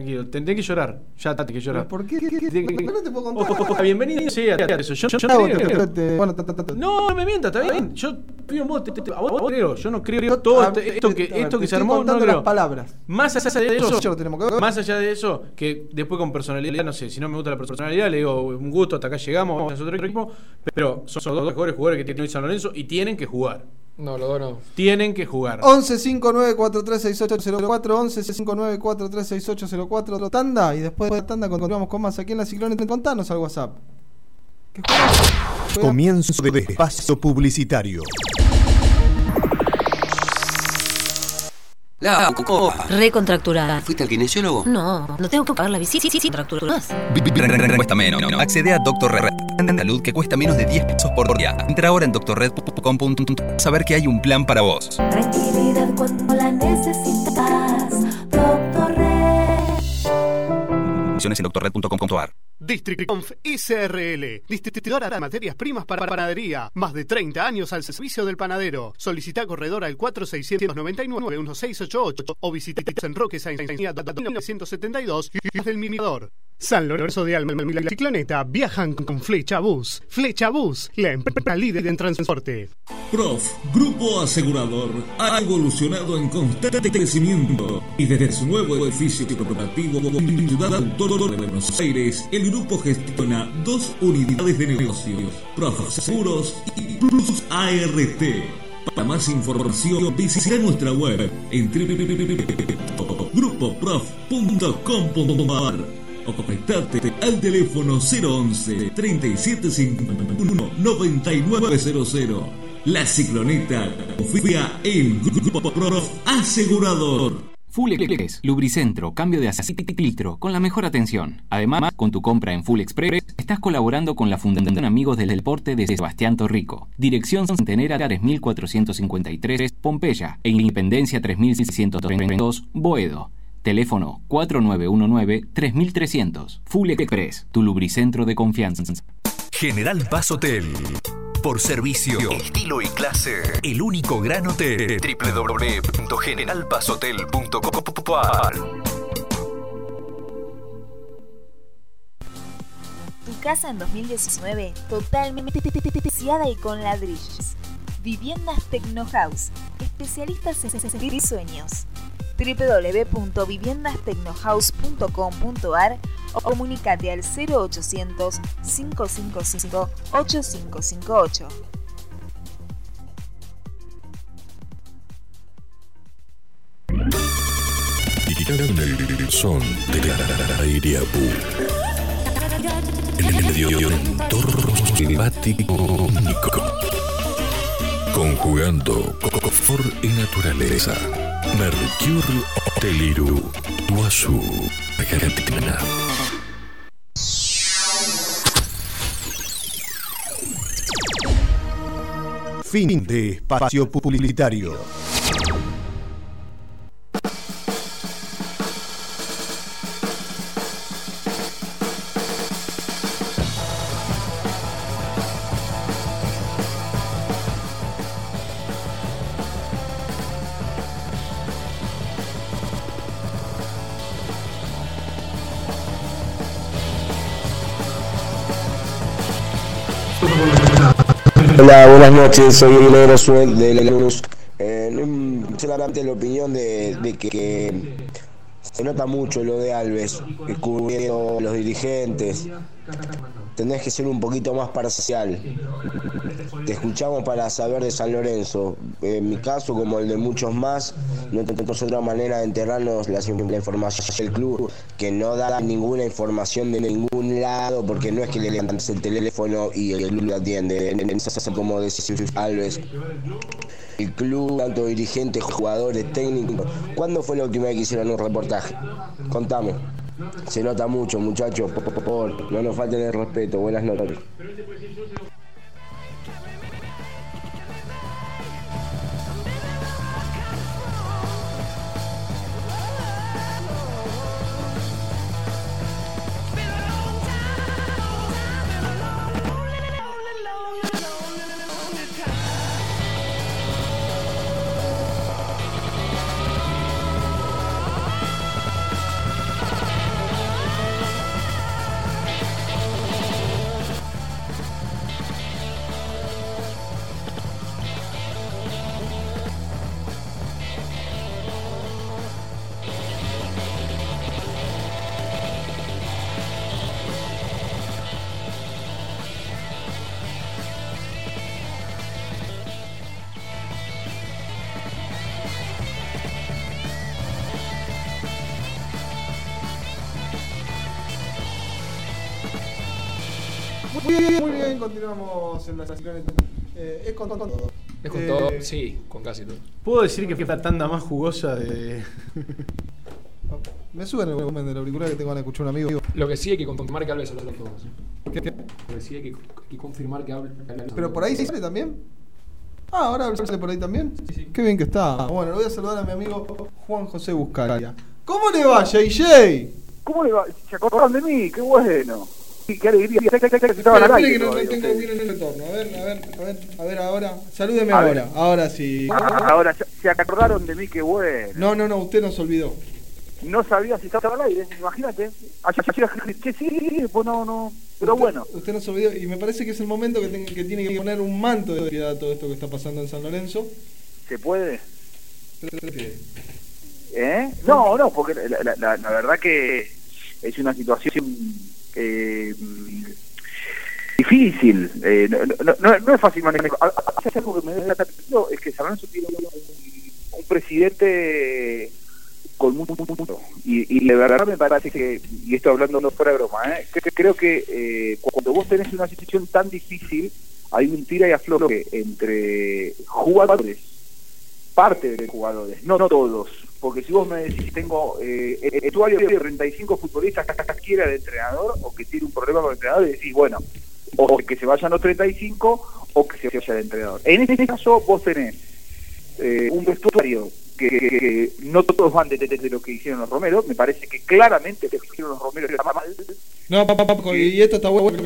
tranquilo. Tendré que llorar. Ya tengo que llorar. ¿Por qué? ¿Qué- qué- qué? ¿Por qué no te puedo contar? Ojo, ojo, bienvenido sea eso. Yo, no No, no me mientas, está bien. Yo pido vos, a vos, creo. Yo no creo todo esto, que, esto que se armó, no creo. las palabras. Más allá de eso, más allá de eso, que después con personalidad, no sé, si no me gusta la personalidad, le digo un gusto, hasta acá llegamos, vamos a hacer otro equipo, pero son los dos mejores jugadores que tiene hoy San Lorenzo y tienen que jugar. No, los dos no. Tienen que jugar. 11 59 43 6804 11 59 43 6804 tanda y después de la tanda continuamos con más aquí en la Ciclón contanos al WhatsApp. Comienzo de espacio publicitario. La copa. Recontracturada. ¿Fuiste al kinesiólogo? No, no tengo que pagar la visita. Sí, sí, sí, contractura más. Cuesta menos. Accede a Doctor Red. de Salud que cuesta menos de 10 pesos por día. Entra ahora en doctorred.com.ar saber que hay un plan para vos. Tranquilidad cuando la necesitas. Doctor Red. Opciones en doctorred.com.ar. Districonf ICRL, distribuidora de materias primas para panadería. Más de 30 años al servicio del panadero. Solicita corredor al 4699-1688 o visita en Roque Sáenz 1972 y del Mirador. San Lorenzo de Alma y la Cicloneta viajan con Flecha Bus. Flecha Bus, la empresa líder en transporte. Prof, Grupo Asegurador, ha evolucionado en constante crecimiento y desde su nuevo edificio corporativo Ciudad Autónoma de Buenos Aires, el grupo gestiona dos unidades de negocios, Seguros y Plus ART. Para más información, visita nuestra web en www.grupoprof.com.ar o contactate al teléfono 011 3751 9900. La Cicloneta confía el Grupo Prof Asegurador. Full Express, Lubricentro, cambio de aceite y filtro, con la mejor atención. Además, con tu compra en Full Express, estás colaborando con la Fundación Amigos del Deporte de Sebastián Torrico. Dirección Centenera 3453, Pompeya, e Independencia 3632, Boedo. Teléfono 4919-3300. Full Express, tu lubricentro de confianza. General Paz Hotel. Por servicio, estilo y clase. El único gran hotel. www.generalpazhotel.com.ar Tu casa en 2019 totalmente y con ladrillos. Viviendas Tecno House, especialistas en sueños. www.viviendastecnohouse.com.ar o comunicate al 0800 555 8558. Tiraron el son de la Airiapú. En el medio entorno climático único. Conjugando confort y naturaleza. Mercurio Teliru, Tuazú, Argentina. Fin de espacio publicitario. Hola, buenas noches, soy el negro Suel de la Luz. Eh, solamente la opinión de, de que, que se nota mucho lo de Alves, cubriendo los dirigentes. Tenés que ser un poquito más parcial. Te escuchamos para saber de San Lorenzo. En mi caso, como el de muchos más, no tenemos otra manera de enterarnos la, la información del club, que no da ninguna información de ningún lado, porque no es que le levantes el teléfono y el club lo atiende. Como Alves. El club, tanto dirigentes, jugadores, técnicos. ¿Cuándo fue la última vez que hicieron un reportaje? Contamos. Se nota mucho, muchachos. Por no nos falten el respeto. Buenas noches. Bien, continuamos en la cicloneta. Eh, es con todo. Es con Eh, todo, sí, con casi todo. ¿Puedo decir que fue la tanda más jugosa de. (laughs) Me suben el volumen del auricular que tengo a escuchar un amigo. Lo que sí hay que confirmar que Alves habló todos. ¿Qué, qué? Lo que sí hay que, que confirmar que Alves Pero por ahí sí sale también. Ah, ahora sale por ahí también. Qué bien que está. Bueno, le voy a saludar a mi amigo Juan José Buscaria. ¿Cómo le va, JJ? ¿Cómo le va? ¿Se acordaron de mí? ¡Qué bueno! ¡Qué alegría! Espera, aire que no, no tengo bien el retorno. A ver, a ver, a ver, ahora. Salúdeme A ver. ahora. Ahora sí. Ahora, se acordaron de mí, qué bueno. No, no, no, usted nos olvidó. no sabía si estaba al aire, imagínate. Ayer, che, sí, pues no, no. Pero Usted- bueno, Usted no se olvidó, y me parece que es el momento que, ten- que tiene que poner un manto de piedad a todo esto que está pasando en San Lorenzo. ¿se puede? ¿Eh? No, no, porque la, la- la- la verdad que es una situación eh, difícil. eh, no, no- no- es fácil manejar. A- algo que me da es que tiene un, un presidente con mucho, mucho y, y de verdad me parece que, y esto hablando no fuera de broma, ¿eh? creo que eh, cuando vos tenés una situación tan difícil, hay un tira y afloje entre jugadores parte de jugadores, no, no todos. Porque si vos me decís, tengo eh, el vestuario de 35 futbolistas que quiera el entrenador o que tiene un problema con el entrenador, y decís, bueno, o que se vayan los 35 o que se vaya el entrenador. En este caso, vos tenés eh, un vestuario que, no todos van desde de, lo que hicieron los Romeros, me parece que claramente lo que hicieron los Romeros está mal. No, papá, papá, y esto está bueno.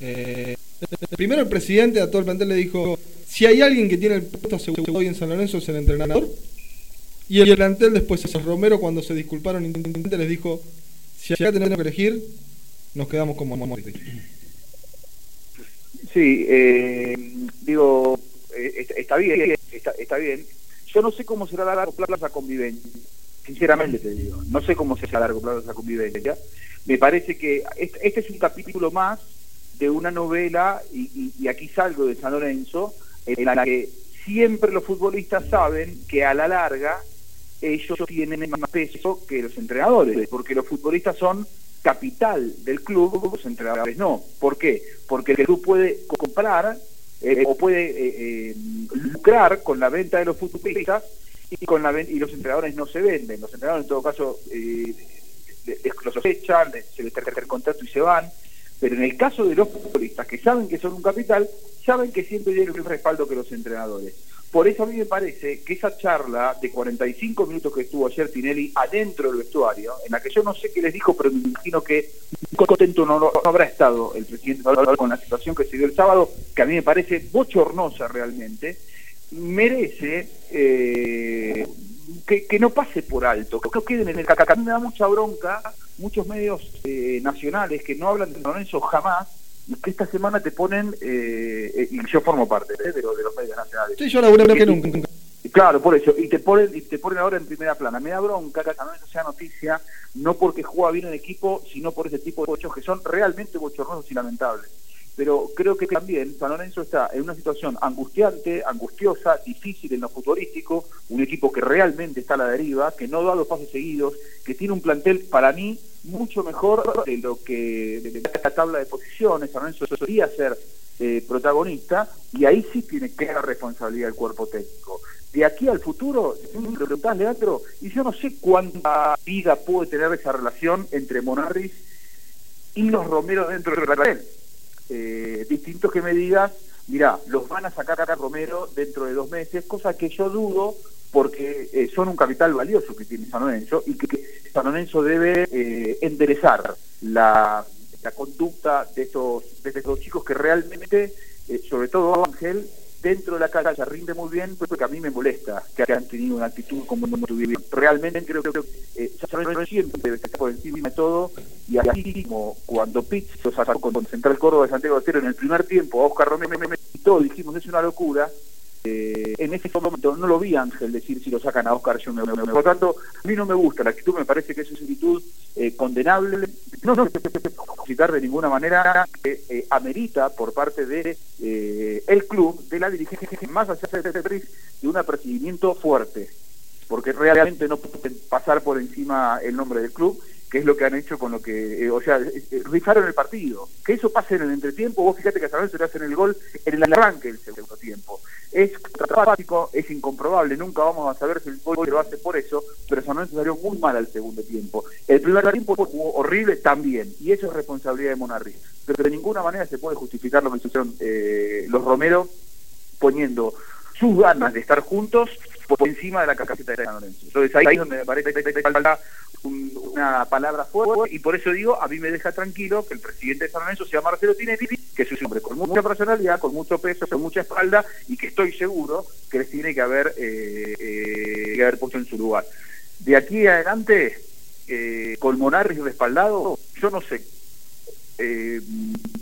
Eh, primero el presidente a todo el plantel le dijo, si hay alguien que tiene el puesto seguro hoy en San Lorenzo es el entrenador. Y el plantel después, el Romero cuando se disculparon les dijo, si acá tenemos que elegir, nos quedamos como Morri. Sí, eh, digo, eh, está, bien, está, está bien. Yo no sé cómo será a largo plazo convivencia, sinceramente te digo. No sé cómo será a largo plazo convivencia. Me parece que este, es un capítulo más de una novela, y- y aquí salgo de San Lorenzo, en la que siempre los futbolistas saben que a la larga ellos tienen más peso que los entrenadores, porque los futbolistas son capital del club, los entrenadores no. ¿Por qué? Porque el club puede comprar eh, o puede eh, eh, lucrar con la venta de los futbolistas y con la y los entrenadores no se venden. Los entrenadores en todo caso eh, los echan, se les el contrato y se van. Pero en el caso de los futbolistas que saben que son un capital, saben que siempre tienen el respaldo que los entrenadores. Por eso a mí me parece que esa charla de 45 minutos que estuvo ayer Tinelli adentro del vestuario, en la que yo no sé qué les dijo, pero me imagino que contento no, habrá estado el presidente con la situación que se dio el sábado, que a mí me parece bochornosa realmente, merece eh, que, que no pase por alto, que no queden en el caca. A mí me da mucha bronca muchos medios eh, nacionales que no hablan de Lorenzo jamás y que esta semana te ponen, eh, eh, y yo formo parte eh, de, lo- de los medios nacionales. Sí, yo la que nunca. Claro, por eso. Y te ponen, y te ponen ahora en primera plana. Me da bronca que San Lorenzo sea noticia, no porque juega bien en equipo, sino por ese tipo de hechos que son realmente bochornosos y lamentables. Pero creo que también San Lorenzo está en una situación angustiante, angustiosa, difícil en lo futbolístico, un equipo que realmente está a la deriva, que no da los pasos seguidos, que tiene un plantel para mí mucho mejor de lo que de la tabla de posiciones. San Lorenzo solía ser eh, protagonista y ahí sí tiene clara responsabilidad el cuerpo técnico. De aquí al futuro, si me preguntás, Leandro, y yo no sé cuánta vida puede tener esa relación entre Monarris y los Romeros dentro del plantel. Eh, distinto que me digas, mira, los van a sacar a Romero dentro de dos meses, cosa que yo dudo porque eh, son un capital valioso que tiene San Lorenzo y que, que San Lorenzo debe eh, enderezar la, la conducta de estos, de estos chicos que realmente, eh, sobre todo Ángel, dentro de la cancha rinde muy bien, porque a mí me molesta que han tenido una actitud como no tuvieron. Realmente creo que eh, siempre debe estar por encima de todo y así como cuando Pitts lo sacó con Central Córdoba de Santiago de Estero en el primer tiempo, Oscar Romero y todos dijimos es una locura. Eh, en ese momento no lo vi Ángel decir si lo sacan a Oscar yo me, me- Por lo tanto, a mí no me gusta la actitud, me parece que es una actitud eh, condenable, no se puede justificar de ninguna manera, que eh, amerita por parte de eh, el club, de la dirigencia, más allá de, de, de un apercibimiento fuerte, porque realmente no pueden pasar por encima el nombre del club, que es lo que han hecho con lo que, eh, o sea, eh, eh, rifaron el partido. Que eso pase en el entretiempo, vos fíjate que a San le hacen el gol en el arranque del segundo tiempo. Es básico, es incomprobable, nunca vamos a saber si el gol lo hace por eso, pero San Lorenzo salió muy mal al segundo tiempo. El primer tiempo jugó horrible también, y eso es responsabilidad de Monarri. Pero de ninguna manera se puede justificar lo que hicieron eh, los Romero poniendo sus ganas de estar juntos por encima de la camiseta de San Lorenzo. Entonces ahí es donde me parece falta un- una palabra fuerte y por eso digo, a mí me deja tranquilo que el presidente de San Lorenzo sea Marcelo Tinelli, que es un hombre con mucha personalidad, con mucho peso, con mucha espalda y que estoy seguro que les tiene que haber, eh, eh, que haber puesto en su lugar. de aquí adelante, eh, con Monarri respaldado, yo no sé eh,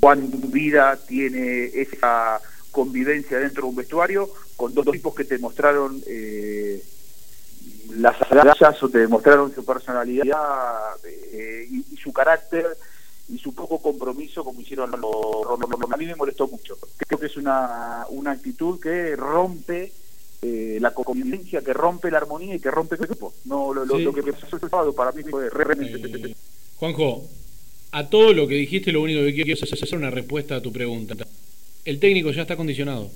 cuán vida tiene esa convivencia dentro de un vestuario con dos tipos que te mostraron eh, las agallas o te demostraron su personalidad eh, y, y su carácter y su poco compromiso como hicieron los a mí me molestó mucho creo que es una, una actitud que rompe eh, la convivencia que rompe la armonía y que rompe el grupo no lo, lo- Sí. lo que pasó el sábado para mí fue realmente Juanjo, a todo lo que dijiste, lo único que quiero es hacer una respuesta a tu pregunta. El técnico ya está condicionado.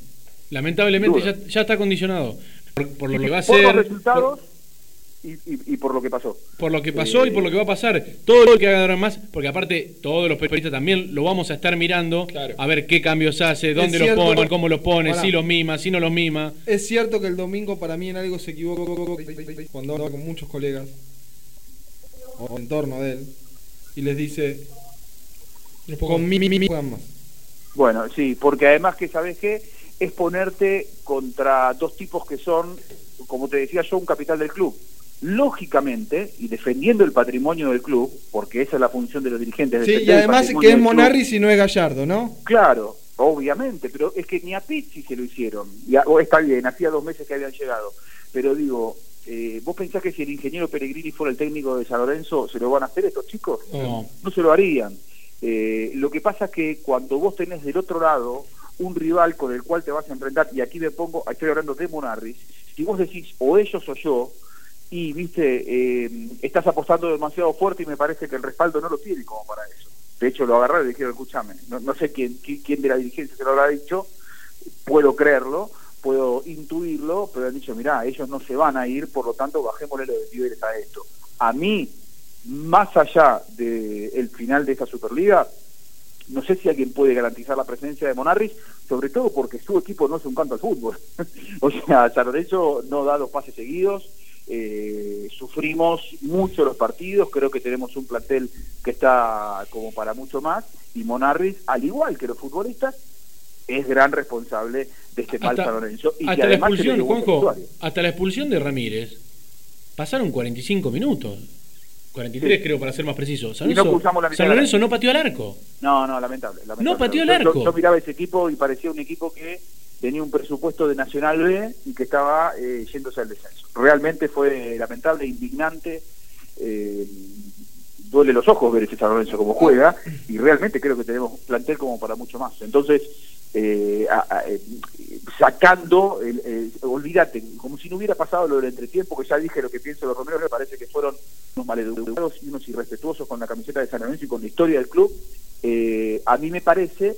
Lamentablemente ya, ya está condicionado. Por, por lo que va a por los resultados y, y- y por lo que pasó por lo que pasó y por lo que va a pasar. Todo lo que haga más, porque aparte todos los periodistas también lo vamos a estar mirando a ver qué cambios hace, dónde Es los cierto. pone, cómo los pone, si los mima, si no los mima. Es cierto que el domingo para mí en algo se equivocó cuando habla con muchos colegas o en torno de él y les dice con mi, mi, mi juegan más. Bueno, sí, porque además que sabes qué es ponerte contra dos tipos que son, como te decía yo, un capital del club. Lógicamente, y defendiendo el patrimonio del club, porque esa es la función de los dirigentes. Sí, y además que es del club. Monarri si no es Gallardo, ¿no? Claro, obviamente, pero es que ni a Pizzi se lo hicieron. Y a- o está bien, hacía dos meses que habían llegado. Pero digo, eh, ¿vos pensás que si el ingeniero Peregrini fuera el técnico de San Lorenzo, se lo van a hacer estos chicos? No. no se lo harían. Eh, lo que pasa es que cuando vos tenés del otro lado un rival con el cual te vas a enfrentar, y aquí me pongo, estoy hablando de Monarris, si vos decís o ellos o yo, y viste, eh, estás apostando demasiado fuerte y me parece que el respaldo no lo tiene como para eso. De hecho, lo agarraron y dijeron, escúchame, no, no sé quién, qui- quién de la dirigencia se lo habrá dicho, puedo creerlo, puedo intuirlo, pero han dicho, mirá, ellos no se van a ir, por lo tanto, bajémosle los niveles a esto. A mí, más allá del final de esta Superliga, no sé si alguien puede garantizar la presencia de Monarris, sobre todo porque su equipo no es un canto al fútbol. (laughs) o sea, San Lorenzo no da los pases seguidos, eh, sufrimos mucho los partidos, creo que tenemos un plantel que está como para mucho más, y Monarris, al igual que los futbolistas, es gran responsable de este mal San Lorenzo. Y que hasta la expulsión, Juanjo, hasta la expulsión de Ramírez, pasaron 45 minutos. 43 Sí. creo para ser más preciso. San Y no Lorenzo, cruzamos la San Lorenzo no pateó al arco. No, no, lamentable. lamentable. No pateó yo- arco. Yo, miraba ese equipo y parecía un equipo que tenía un presupuesto de Nacional B y que estaba eh, yéndose al descenso. Realmente fue lamentable, indignante. eh, duele los ojos ver ese San Lorenzo como juega y realmente creo que tenemos plantel como para mucho más. Entonces, eh, a- a- eh, sacando, el, el- olvídate, como si no hubiera pasado lo del entretiempo, que ya dije lo que pienso de los Romero, me parece que fueron unos maleducados y unos irrespetuosos con la camiseta de San Lorenzo y con la historia del club. Eh, a mí me parece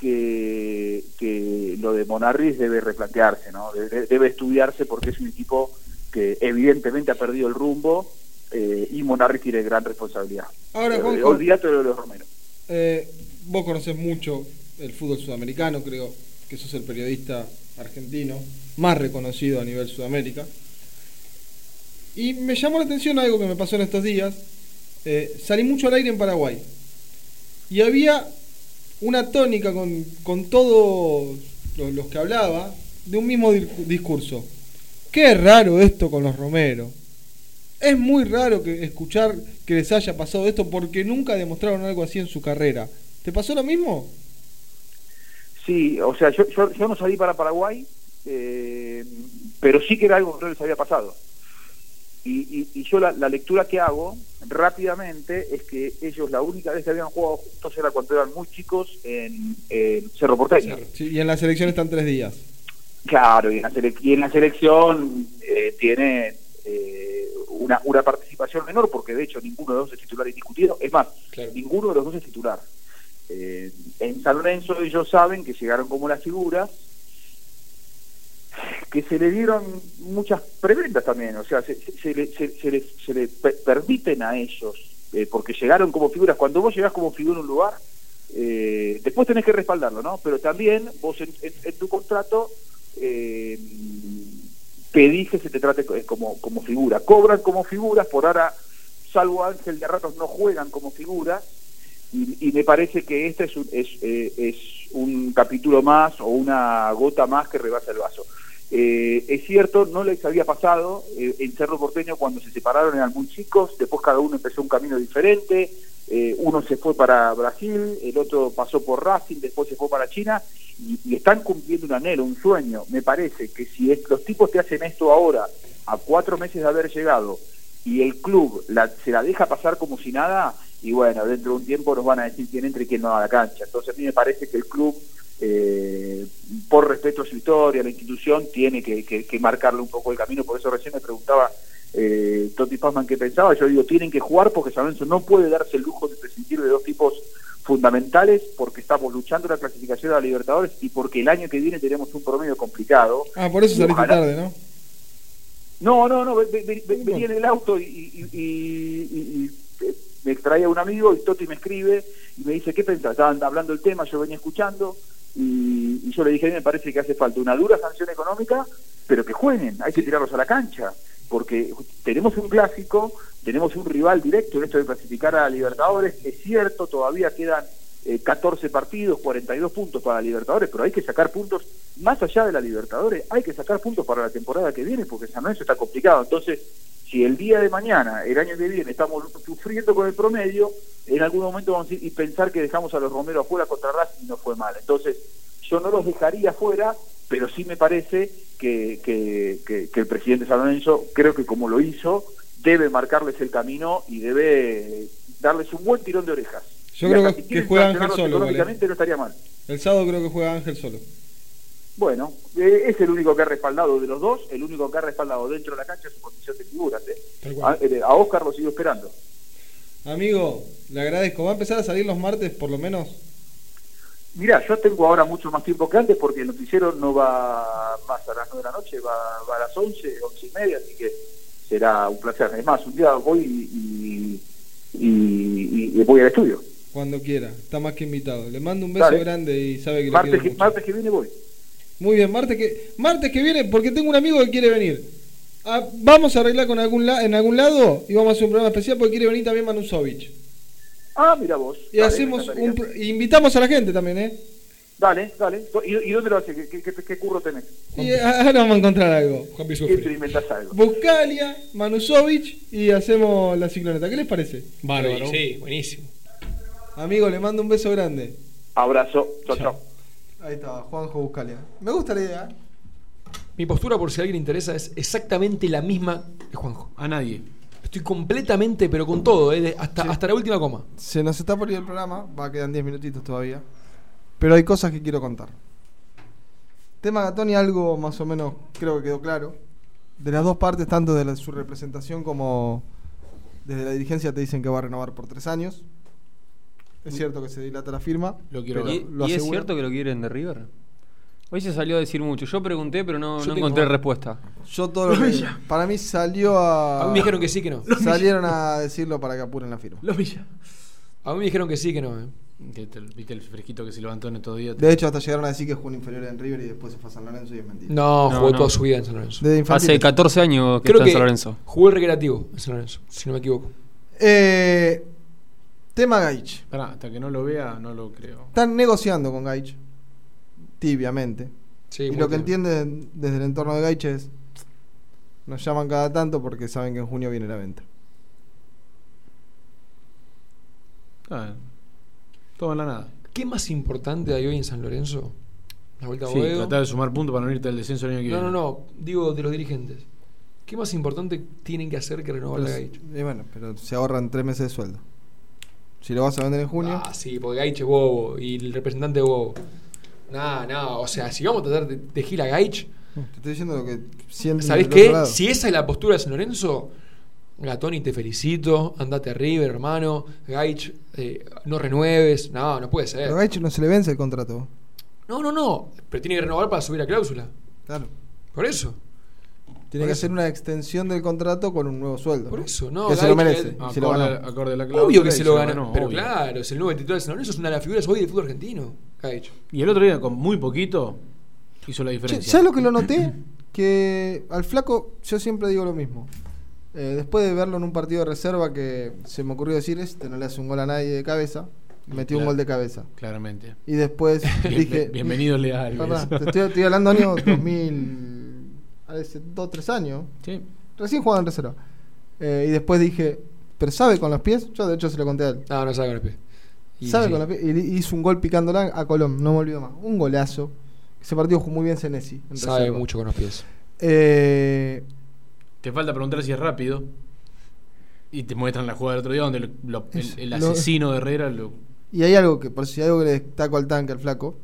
que, que lo de Monarris debe replantearse, ¿no? Debe, debe estudiarse porque es un equipo que evidentemente ha perdido el rumbo eh, y Monarris tiene gran responsabilidad. Ahora, Eh, olvídate de lo de los Romero. Eh, vos conocés mucho el fútbol sudamericano, creo que sos el periodista argentino más reconocido a nivel Sudamérica. Y me llamó la atención algo que me pasó en estos días. Eh, salí mucho al aire en Paraguay. Y había una tónica con, con todos los, que hablaba de un mismo discurso. Qué raro esto con los Romero. Es muy raro escuchar que les haya pasado esto porque nunca demostraron algo así en su carrera. ¿Te pasó lo mismo? Sí, o sea, yo, yo, yo no salí para Paraguay, eh, pero sí que era algo que no les había pasado. Y, y, y yo la, la lectura que hago rápidamente es que ellos la única vez que habían jugado juntos era cuando eran muy chicos en, en Cerro Porteño. Sí, y en la selección están tres días. Claro, y en la, sele- y en la selección eh, tiene eh, una, una participación menor porque de hecho ninguno de los dos es titular indiscutido. Es más, ninguno de los dos es titular. Eh, en San Lorenzo ellos saben que llegaron como las figuras, que se le dieron muchas prebendas también, o sea, se, se- le, se, se se le pe- permiten a ellos, eh, porque llegaron como figuras, cuando vos llegás como figura a un lugar, eh, después tenés que respaldarlo, ¿no? Pero también vos en, tu contrato eh, pedís que se te trate co- como, como figura. Cobran como figuras, por ahora, salvo Ángel de ratos, no juegan como figuras, y, y me parece que este es un, eh, es un capítulo más o una gota más que rebasa el vaso. Eh, es cierto, no les había pasado eh, en Cerro Porteño cuando se separaron eran muy chicos, después cada uno empezó un camino diferente, eh, uno se fue para Brasil, el otro pasó por Racing, después se fue para China y, están cumpliendo un anhelo, un sueño. Me parece que si los tipos te hacen esto ahora, a cuatro meses de haber llegado, y el club la- se la deja pasar como si nada, y bueno, dentro de un tiempo nos van a decir quién entra y quién no va a la cancha. Entonces a mí me parece que el club, eh, por respeto a su historia, a la institución, tiene que, que- que marcarle un poco el camino. Por eso recién me preguntaba eh, Totti Pazman qué pensaba. Yo digo, tienen que jugar porque San Lorenzo no puede darse el lujo de prescindir de dos tipos fundamentales porque estamos luchando la clasificación a la Libertadores y porque el año que viene tenemos un promedio complicado. Ah, por eso saliste tarde, ¿no? no, no, no, ve- ve- ve- venía en el auto y, y- y- y- me extraía un amigo y Toti me escribe y me dice, ¿qué pensás? Estaban hablando el tema, yo venía escuchando y, y yo le dije, a mí me parece que hace falta una dura sanción económica, pero que jueguen, hay que tirarlos a la cancha, porque tenemos un clásico, tenemos un rival directo en esto de clasificar a Libertadores, es cierto, todavía quedan eh, 14 partidos, 42 puntos para Libertadores, pero hay que sacar puntos más allá de la Libertadores, hay que sacar puntos para la temporada que viene, porque San Lorenzo está complicado. Entonces, si el día de mañana, el año que viene, estamos sufriendo con el promedio, en algún momento vamos a ir y pensar que dejamos a los Romero afuera contra Racing y no fue mal. Entonces, yo no los dejaría afuera, pero sí me parece que, que, que- que el presidente San Lorenzo, creo que como lo hizo, debe marcarles el camino y debe darles un buen tirón de orejas. Yo Y creo que- si juega Ángel solo, no estaría mal. El sábado creo que juega Ángel solo. Bueno, eh, es el único que ha respaldado de los dos, el único que ha respaldado dentro de la cancha su condición de figuras. ¿eh? Tal cual. A, eh, a Oscar lo sigo esperando. Amigo, le agradezco. ¿Va a empezar a salir los martes por lo menos? Mira, yo tengo ahora mucho más tiempo que antes porque el noticiero no va más a las 9 de la noche, va, va a las 11, 11 y media, así que será un placer. Es más, un día voy y, y, y- y voy al estudio. Cuando quiera. Está más que invitado. Le mando un beso Dale. grande y sabe que lo Martes quiero que, mucho. martes que viene voy. Muy bien, martes que, martes que viene, porque tengo un amigo que quiere venir. Ah, vamos a arreglar con algún la- en algún lado y vamos a hacer un programa especial porque quiere venir también Manusovich. Ah, mira vos. Y Dale, hacemos un invitamos a la gente también, ¿eh? Dale, dale. ¿Y, y dónde lo hace? ¿Qué, qué, qué- qué curro tenés? Y ahora vamos a encontrar algo. ¿Qué te inventás algo? Buscalia, Manusovich y hacemos la cicloneta. ¿Qué les parece? Bárbaro. Sí, buenísimo. Amigo, le mando un beso grande. Abrazo. Chao, chao. Ahí está, Juanjo Buscalia. Me gusta la idea. ¿eh? Mi postura, por si a alguien le interesa, es exactamente la misma que Juanjo. A nadie. Estoy completamente, pero con todo, eh, de- hasta, hasta la última coma. Se nos está por ir el programa, va, quedan 10 minutitos todavía. Pero hay cosas que quiero contar. Tema Gatoni, algo más o menos creo que quedó claro. De las dos partes, tanto de la- su representación como desde la dirigencia, te dicen que va a renovar por tres años. Es cierto que se dilata la firma. Lo quiero pero ¿Y, lo y es cierto que lo quieren de River? Hoy se salió a decir mucho. Yo pregunté, pero no, encontré respuesta. Yo todo lo que- Para mí salió a. A mí me dijeron que sí, que no. Salieron a decirlo para que apuren la firma. Los Villa. A mí me dijeron que sí, que no. eh. Que te- ¿Viste el fresquito que se levantó en estos días? De hecho, hasta llegaron a decir que jugó un inferior en River y después se fue a San Lorenzo y es mentira. No, No, jugó no. toda su vida en San Lorenzo. Desde infantil. Hace 14 años que Creo está que en San Lorenzo. jugó el recreativo en San Lorenzo, si no me equivoco. Eh, tema Gaich. Pará, hasta que no lo vea, no lo creo. Están negociando con Gaich. Tibiamente. Sí, y lo que entienden desde el entorno de Gaich es. Nos llaman cada tanto porque saben que en junio viene la venta. Ah, todo en la nada. ¿Qué más importante hay hoy en San Lorenzo? La vuelta a Sí, tratar de sumar puntos para no irte al descenso el año que No, viene. no, no. Digo de los dirigentes. ¿Qué más importante tienen que hacer que renovar Pero, la s- Gaich? y bueno, pero se ahorran tres meses de sueldo. Si lo vas a vender en junio. Ah, sí, porque Gaich es bobo y el representante es bobo. Nah, no, o sea, si vamos a tratar de, de gil a Gaich, Te estoy diciendo lo que sienten ¿sabés qué? lado. Si esa es la postura de San Lorenzo, Gatoni, te felicito, andate a River, hermano. Gaich, eh, no renueves. No, no puede ser. Pero a Gaich no se le vence el contrato. No, no, no. Pero tiene que renovar para subir la cláusula. Claro. Por eso. Tiene que hacer una extensión del contrato con un nuevo sueldo. Por eso, no. Que se lo merece. y se lo acorde, ganó. acorde a la cláusula Obvio que se lo ganó. ganó, pero obvio. claro, es el nuevo titular de San Lorenzo, es una de las figuras hoy del fútbol argentino. Gaich. Y el otro día, con muy poquito, hizo la diferencia. ¿Sabes lo que lo noté? Que al flaco, yo siempre digo lo mismo. Eh, después de verlo en un partido de reserva que se me ocurrió decir, este no le hace un gol a nadie de cabeza, metió un gol de cabeza. Claramente. Y después (laughs) Bien- dije... bienvenido, Lea Alves. Pará, te estoy, estoy hablando año (laughs) 2000, hace 2 3 años. Sí. Recién jugaba en reserva. Eh, y después dije, ¿pero sabe con los pies? Yo de hecho se lo conté a él. No, no sabe con los pies. Y sabe sí. con los pies. Y hizo un gol picándola a Colón, no me olvido más. Un golazo. Ese partido jugó muy bien Senesi. en Sabe reserva. mucho con los pies. Eh, Te falta preguntar si es rápido. Y te muestran la jugada del otro día donde lo- lo- el, el lo- asesino de Herrera lo. y hay algo que, por si hay algo que le destaco al tanque, al flaco,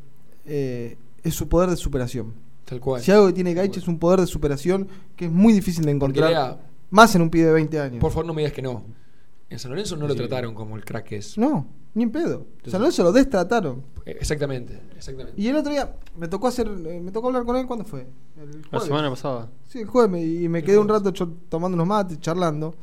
eh, es su poder de superación. Tal cual. Si algo que tiene Gaich es un poder de superación que es muy difícil de encontrar. Lea- más en un pibe de 20 años. Por favor, no me digas que no. En San Lorenzo no lo trataron como el crack que es. No, ni en pedo. O sea, no se lo destrataron. Eh, Exactamente, exactamente. Y el otro día me tocó hacer, eh, me tocó hablar con él cuando fue. El La semana pasada. Sí, el jueves me- y me quedé un rato tomando unos mates, charlando.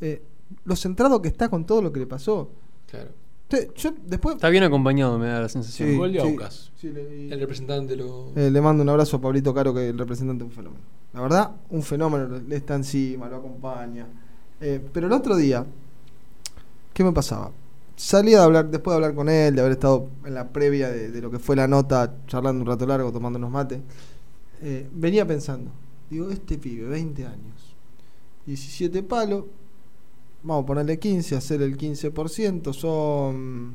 Eh, lo centrado que está con todo lo que le pasó. Claro. Te- yo después Está bien acompañado, me da la sensación. Sí, Gol de sí. Aucas. Sí, le- El representante lo. eh, le mando un abrazo a Pablito Caro, que el representante es un fenómeno. La verdad, un fenómeno, le está encima, lo acompaña. Eh, pero el otro día, ¿qué me pasaba? Salí a hablar, después de hablar con él, de haber estado en la previa de, de lo que fue la nota, charlando un rato largo, tomando unos mates, eh, venía pensando, digo, este pibe, 20 años, 17 palos, vamos a ponerle 15, hacer el 15%, son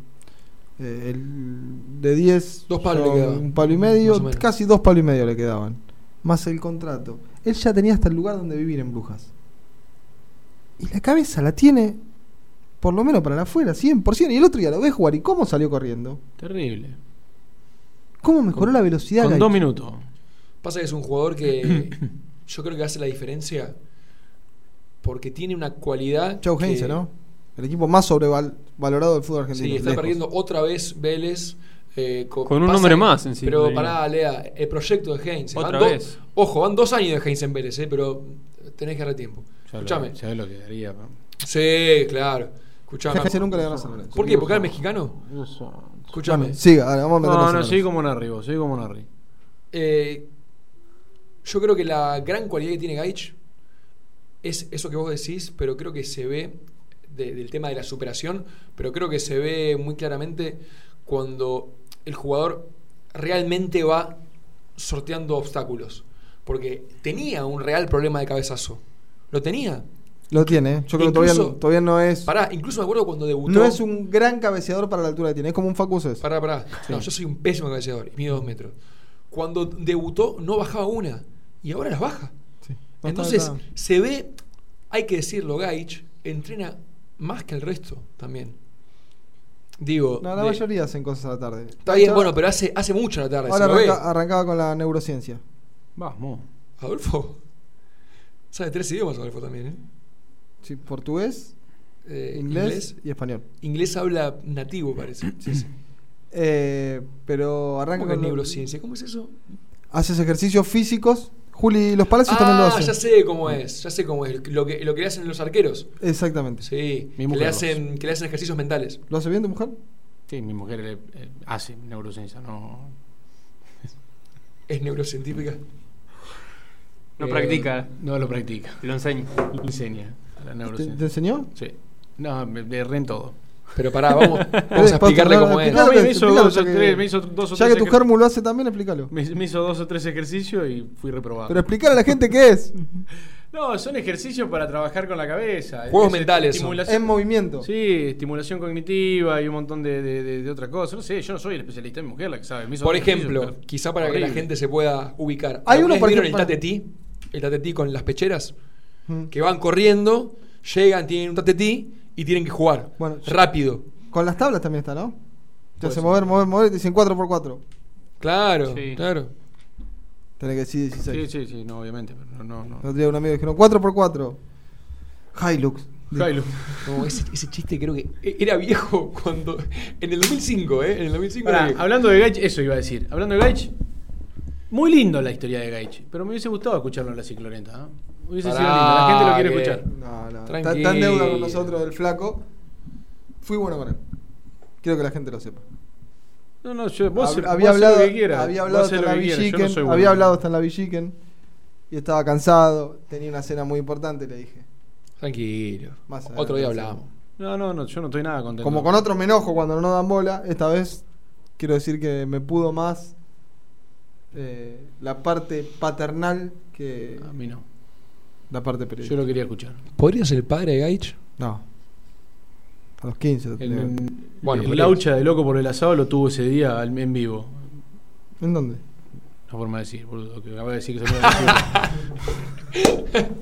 eh, el, de 10, Dos palos le quedaban. un palo y medio, casi dos palos y medio le quedaban, más el contrato. Él ya tenía hasta el lugar donde vivir en Brujas. Y la cabeza la tiene, por lo menos para la afuera, 100%. Y el otro día lo ves jugar y cómo salió corriendo. Terrible. ¿Cómo mejoró la velocidad? Con dos minutos. Pasa que es un jugador que (coughs) yo creo que hace la diferencia porque tiene una cualidad. Chau Heinze, ¿no? El equipo más sobrevalorado del fútbol argentino. Sí, está lejos. perdiendo otra vez Vélez. eh, co- Con un que- más encima, Pero diría. pará, Lea, el proyecto de Heinz. van Otra do- vez. Ojo, van dos años de Heinz en Vélez, eh, pero tenés que darle tiempo. Escuchame. ya lo que daría. pa. Sí, claro. Escuchame. Heinze nunca le ganó a San Lorenzo. ¿Por qué? ¿Porque era mexicano? Escuchame. Siga, vamos a meternos No, en no, soy como Narri, vos, soy como Narri. Eh, yo creo que la gran cualidad que tiene Gaich es eso que vos decís, pero creo que se ve de- del tema de la superación, pero creo que se ve muy claramente cuando el jugador realmente va sorteando obstáculos. Porque tenía un real problema de cabezazo. Lo tenía. Lo tiene. Yo creo que todavía, no- Incluso- todavía no es. Pará, incluso me acuerdo cuando debutó. No es un gran cabeceador para la altura que tiene, es como un Facu Cés. Pará, pará. Sí. No, yo soy un pésimo cabeceador y mido dos metros. Cuando debutó no bajaba una y ahora las baja. No, Entonces está- está- se ve, hay que decirlo, Gaich entrena más que el resto también. Digo, No, la de- mayoría hacen cosas a la tarde. está bien, bueno, pero hace, hace mucho a la tarde. Ahora arranca- arrancaba con la neurociencia. Vamos. Adolfo. Sabe tres idiomas, Adolfo también, ¿eh? Sí, portugués, Eh, inglés, y español. Inglés habla nativo, parece. (clears throat) Sí, sí. Eh, pero arranca ¿Cómo que con neurociencia? ¿Cómo es eso? Haces ejercicios físicos. Juli Los Palacios también lo Ah, hace. ya sé cómo es, ya sé cómo es. Lo que, lo que le hacen los arqueros. Exactamente. Sí, Mi que mujer le, hacen, que le hacen ejercicios mentales. ¿Lo hace bien tu mujer? Sí, mi mujer eh, eh, hace neurociencia, no. ¿Es neurocientífica? No Eh, practica. No lo practica. Lo enseña. Lo enseña a la ¿Te, neurociencia. te enseñó? Sí. No, me, me erré en todo. Pero pará, vamos, (laughs) vamos a explicarle no, cómo es. No, me hizo dos ya o que- tres- me hizo dos o Ya tres que tu germu lo hace también, explícalo. Me, me hizo dos o tres ejercicios y fui reprobado. Pero explicar a la gente qué es. (laughs) No, son ejercicios para trabajar con la cabeza. Juegos Es mentales Es movimiento. Sí, estimulación cognitiva y un montón de, de- de- de otra cosa. No sé, yo no soy el especialista en mujer, la que sabe. Me hizo Por ejemplo, quizá para que la gente se pueda ubicar. Hay ¿Alguna uno, por vieron el ejemplo- tatetí? El tatetí con las pecheras. Mm. Que van corriendo, llegan, tienen un tatetí y tienen que jugar. Bueno, rápido. Con las tablas también está, ¿no? Te hace mover, mover, mover y te dicen 4x4. Claro, Sí. claro. Tenés que decir Sí, 16. sí, sí, no, obviamente. Pero no, no, El no. otro día un amigo dijeron 4x4. Hilux. Jailo. (laughs) No, ese, ese chiste creo que era viejo cuando. En el 2005, ¿eh? En el 2005 era Pará, viejo. hablando de Gaich, eso iba a decir. Hablando de Gaich, muy lindo la historia de Gaich. Pero me hubiese gustado escucharlo en la ciclorenta. ¿eh? Hubiese sido lindo, la gente lo quiere escuchar. No, no. Está en deuda con nosotros el flaco. Fui bueno con él. Quiero que la gente lo sepa. No, no, yo, vos, Hab- había hablado, lo que quieras. había hablado hasta en la no Villiquen, bueno. había hablado hasta en la Villiquen y estaba cansado, tenía una cena muy importante, le dije. Tranquilo. Más Otro día hablamos. No, no, no, yo no estoy nada contento. Como con otros me enojo cuando no dan bola, esta vez quiero decir que me pudo más eh, la parte paternal que. A mí no. La parte periodística. Yo lo quería escuchar. ¿Podría ser el padre de Gaich? No. A los 15. lo El. Bueno, el laucha de loco por el asado lo tuvo ese día al- en vivo. ¿En dónde? Una forma de decir, boludo, que acabo de decir que se me. (laughs)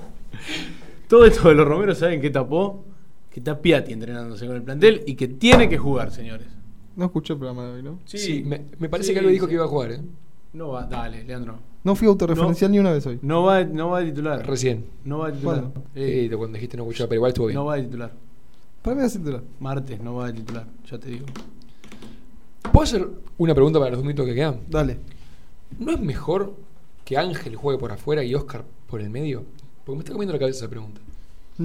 Todo esto de los romeros, ¿saben qué tapó? Que está Piatti entrenándose con el plantel y que tiene que jugar, señores. No escuché el programa de hoy, ¿no? Sí, me, me parece Sí, que algo dijo sí. que iba a jugar, ¿eh? No va, dale, Leandro. No fui autorreferencial ni una vez hoy. No va, no va de titular. Recién. No va de titular. ¿Cuándo? Sí, cuando dijiste no escuchaba, pero igual estuvo bien. No va de titular. Para mí es titular. Martes no va de titular, ya te digo. ¿Puedo hacer una pregunta para los dos minutos que quedan? Dale. ¿No es mejor que Ángel juegue por afuera y Oscar por el medio? Porque me está comiendo la cabeza esa pregunta.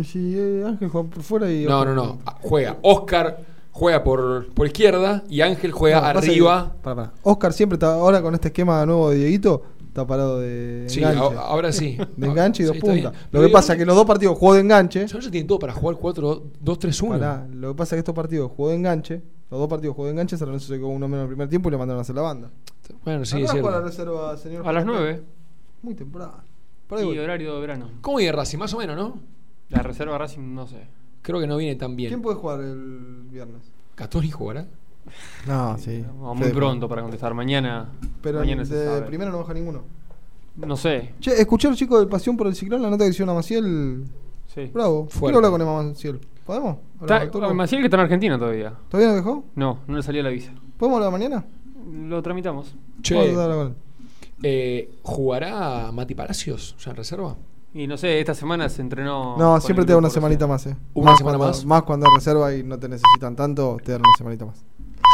Si eh, Ángel juega por fuera y. No, no, no. Ah, Juega. Oscar juega por, por izquierda y Ángel juega No, arriba. pará. Oscar siempre está, ahora con este esquema nuevo de Dieguito, está parado de Sí, enganche. ahora sí. (laughs) De enganche y dos puntas. Lo Pero que pasa es que los dos partidos jugó de enganche. San tiene todo para jugar 4-2-3-1. Pará, lo que pasa es que estos partidos jugó de enganche. Los dos partidos jugó de enganche, San Lorenzo se quedó uno menos en el primer tiempo y le mandaron a hacer la banda. Bueno, sí, ¿A qué es la reserva, señor? A las Jorge? 9. Muy temprano. Y voy. horario de verano. ¿Cómo viene Racing? Más o menos, ¿no? La reserva Racing, no sé. Creo que no viene tan bien. ¿Quién puede jugar el viernes? ¿Catoni jugará? No, sí. No, muy Fede, pronto para contestar. Mañana. Pero mañana se de sabe. primero no baja ninguno. No sé. Che, escuché a los chicos del Pasión por el Ciclón, la nota que hicieron a Maciel. Sí. Bravo. Fuerte. Quiero hablar con Emma Maciel. ¿Podemos? Está, ¿Hablamos al turno? Maciel que está en Argentina todavía. ¿Todavía no dejó? No, no le salió la visa. ¿Podemos hablar mañana? Lo tramitamos. Che, eh, ¿jugará Mati Palacios ya en reserva? Y no sé, esta semana se entrenó. No, siempre te da una semanita más, eh. ¿Una Más semana cuando- más? Más cuando es reserva y no te necesitan tanto, te dan una semanita más.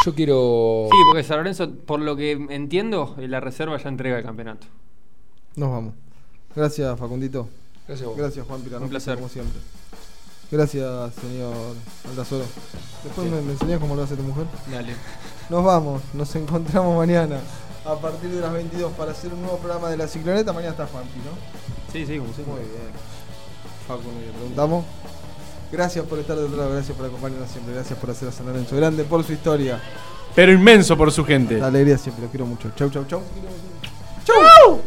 Yo quiero. Sí, porque San Lorenzo, por lo que entiendo, en la reserva ya entrega el campeonato. Nos vamos. Gracias, Facundito. Gracias a vos. Gracias, Juan Pirano. Un placer. Como siempre. Gracias, señor Aldazoro. Después me, me enseñás cómo lo hace tu mujer. Dale. Nos vamos, nos encontramos mañana a partir de las 22 para hacer un nuevo programa de la cicloneta. Mañana está Juanpi, ¿no? Sí, sí, como siempre. Muy bien. Facundo, le preguntamos. Gracias por estar de otro lado, gracias por acompañarnos siempre, gracias por hacer a San Lorenzo grande, por su historia. Pero inmenso por su gente. La alegría siempre, lo quiero mucho. Chau, chau, chau. ¡Chau!